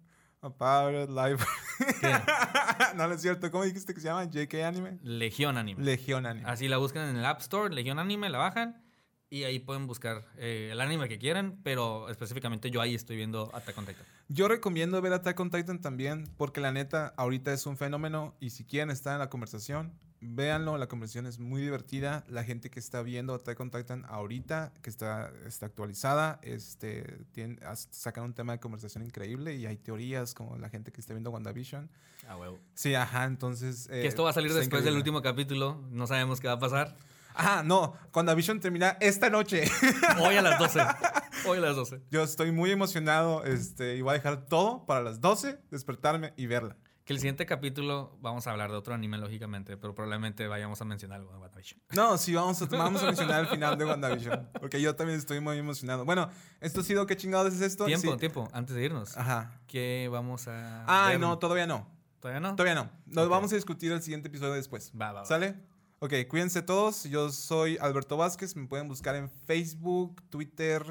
Life. (laughs) No, no es cierto. ¿Cómo dijiste que se llama? JK Anime. Legión Anime. Legión Anime. Así la buscan en el App Store, Legión Anime, la bajan y ahí pueden buscar eh, el anime que quieran, pero específicamente yo ahí estoy viendo Attack on Titan. Yo recomiendo ver Attack on Titan también, porque la neta, ahorita es un fenómeno y si quieren estar en la conversación, véanlo, la conversación es muy divertida. La gente que está viendo Attack on Titan ahorita, que está, está actualizada, este, tiene, sacan un tema de conversación increíble y hay teorías como la gente que está viendo WandaVision. Ah, huevo. Sí, ajá, entonces... eh, que esto va a salir está después del increíble. último capítulo, no sabemos qué va a pasar. Ajá, no, WandaVision termina esta noche. (laughs) Hoy a las 12. (laughs) Hoy a las 12. Yo estoy muy emocionado este, y voy a dejar todo para las 12, despertarme y verla. Que el siguiente capítulo vamos a hablar de otro anime, lógicamente, pero probablemente vayamos a mencionar algo de WandaVision. No, sí, vamos a, (laughs) vamos a mencionar el final de WandaVision. Porque yo también estoy muy emocionado. Bueno, esto ha sido ¿Qué chingados es esto? Tiempo, Sí. tiempo, antes de irnos. Ajá. ¿Qué vamos a. Ay, ver? no, todavía no. ¿Todavía no? Todavía no. Nos vamos a discutir el siguiente episodio después. Va, va, va. ¿Sale? Ok, cuídense todos. Yo soy Alberto Vázquez. Me pueden buscar en Facebook, Twitter.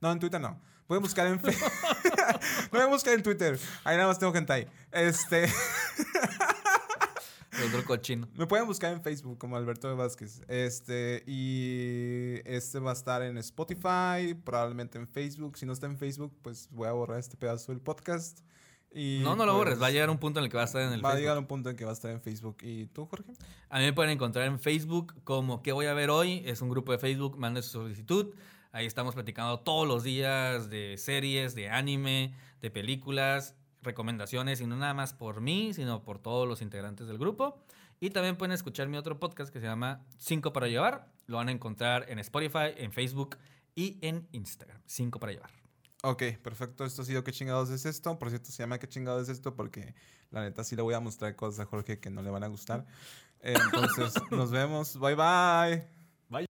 No, en Twitter no. Pueden buscar en Facebook. (laughs) no me busquen en Twitter. Ahí nada más tengo gente ahí. Este. (laughs) El otro cochino. Me pueden buscar en Facebook como Alberto Vázquez. Este, y este va a estar en Spotify, probablemente en Facebook. Si no está en Facebook, pues voy a borrar este pedazo del podcast. Y No, no lo borres. pues, Va a llegar un punto en el que va a estar en el va a Facebook. llegar un punto en que va a estar en Facebook. ¿Y tú, Jorge? A mí me pueden encontrar en Facebook como ¿Qué voy a ver hoy? Es un grupo de Facebook, manden su solicitud. Ahí estamos platicando todos los días de series, de anime, de películas, recomendaciones, y no nada más por mí, sino por todos los integrantes del grupo. Y también pueden escuchar mi otro podcast que se llama 5 para llevar. Lo van a encontrar en Spotify, en Facebook y en Instagram. 5 para llevar. Ok, perfecto. Esto ha sido ¿Qué chingados es esto? Por cierto, se llama ¿Qué chingados es esto? Porque la neta sí le voy a mostrar cosas a Jorge que no le van a gustar. (laughs) Entonces, nos vemos. Bye, bye.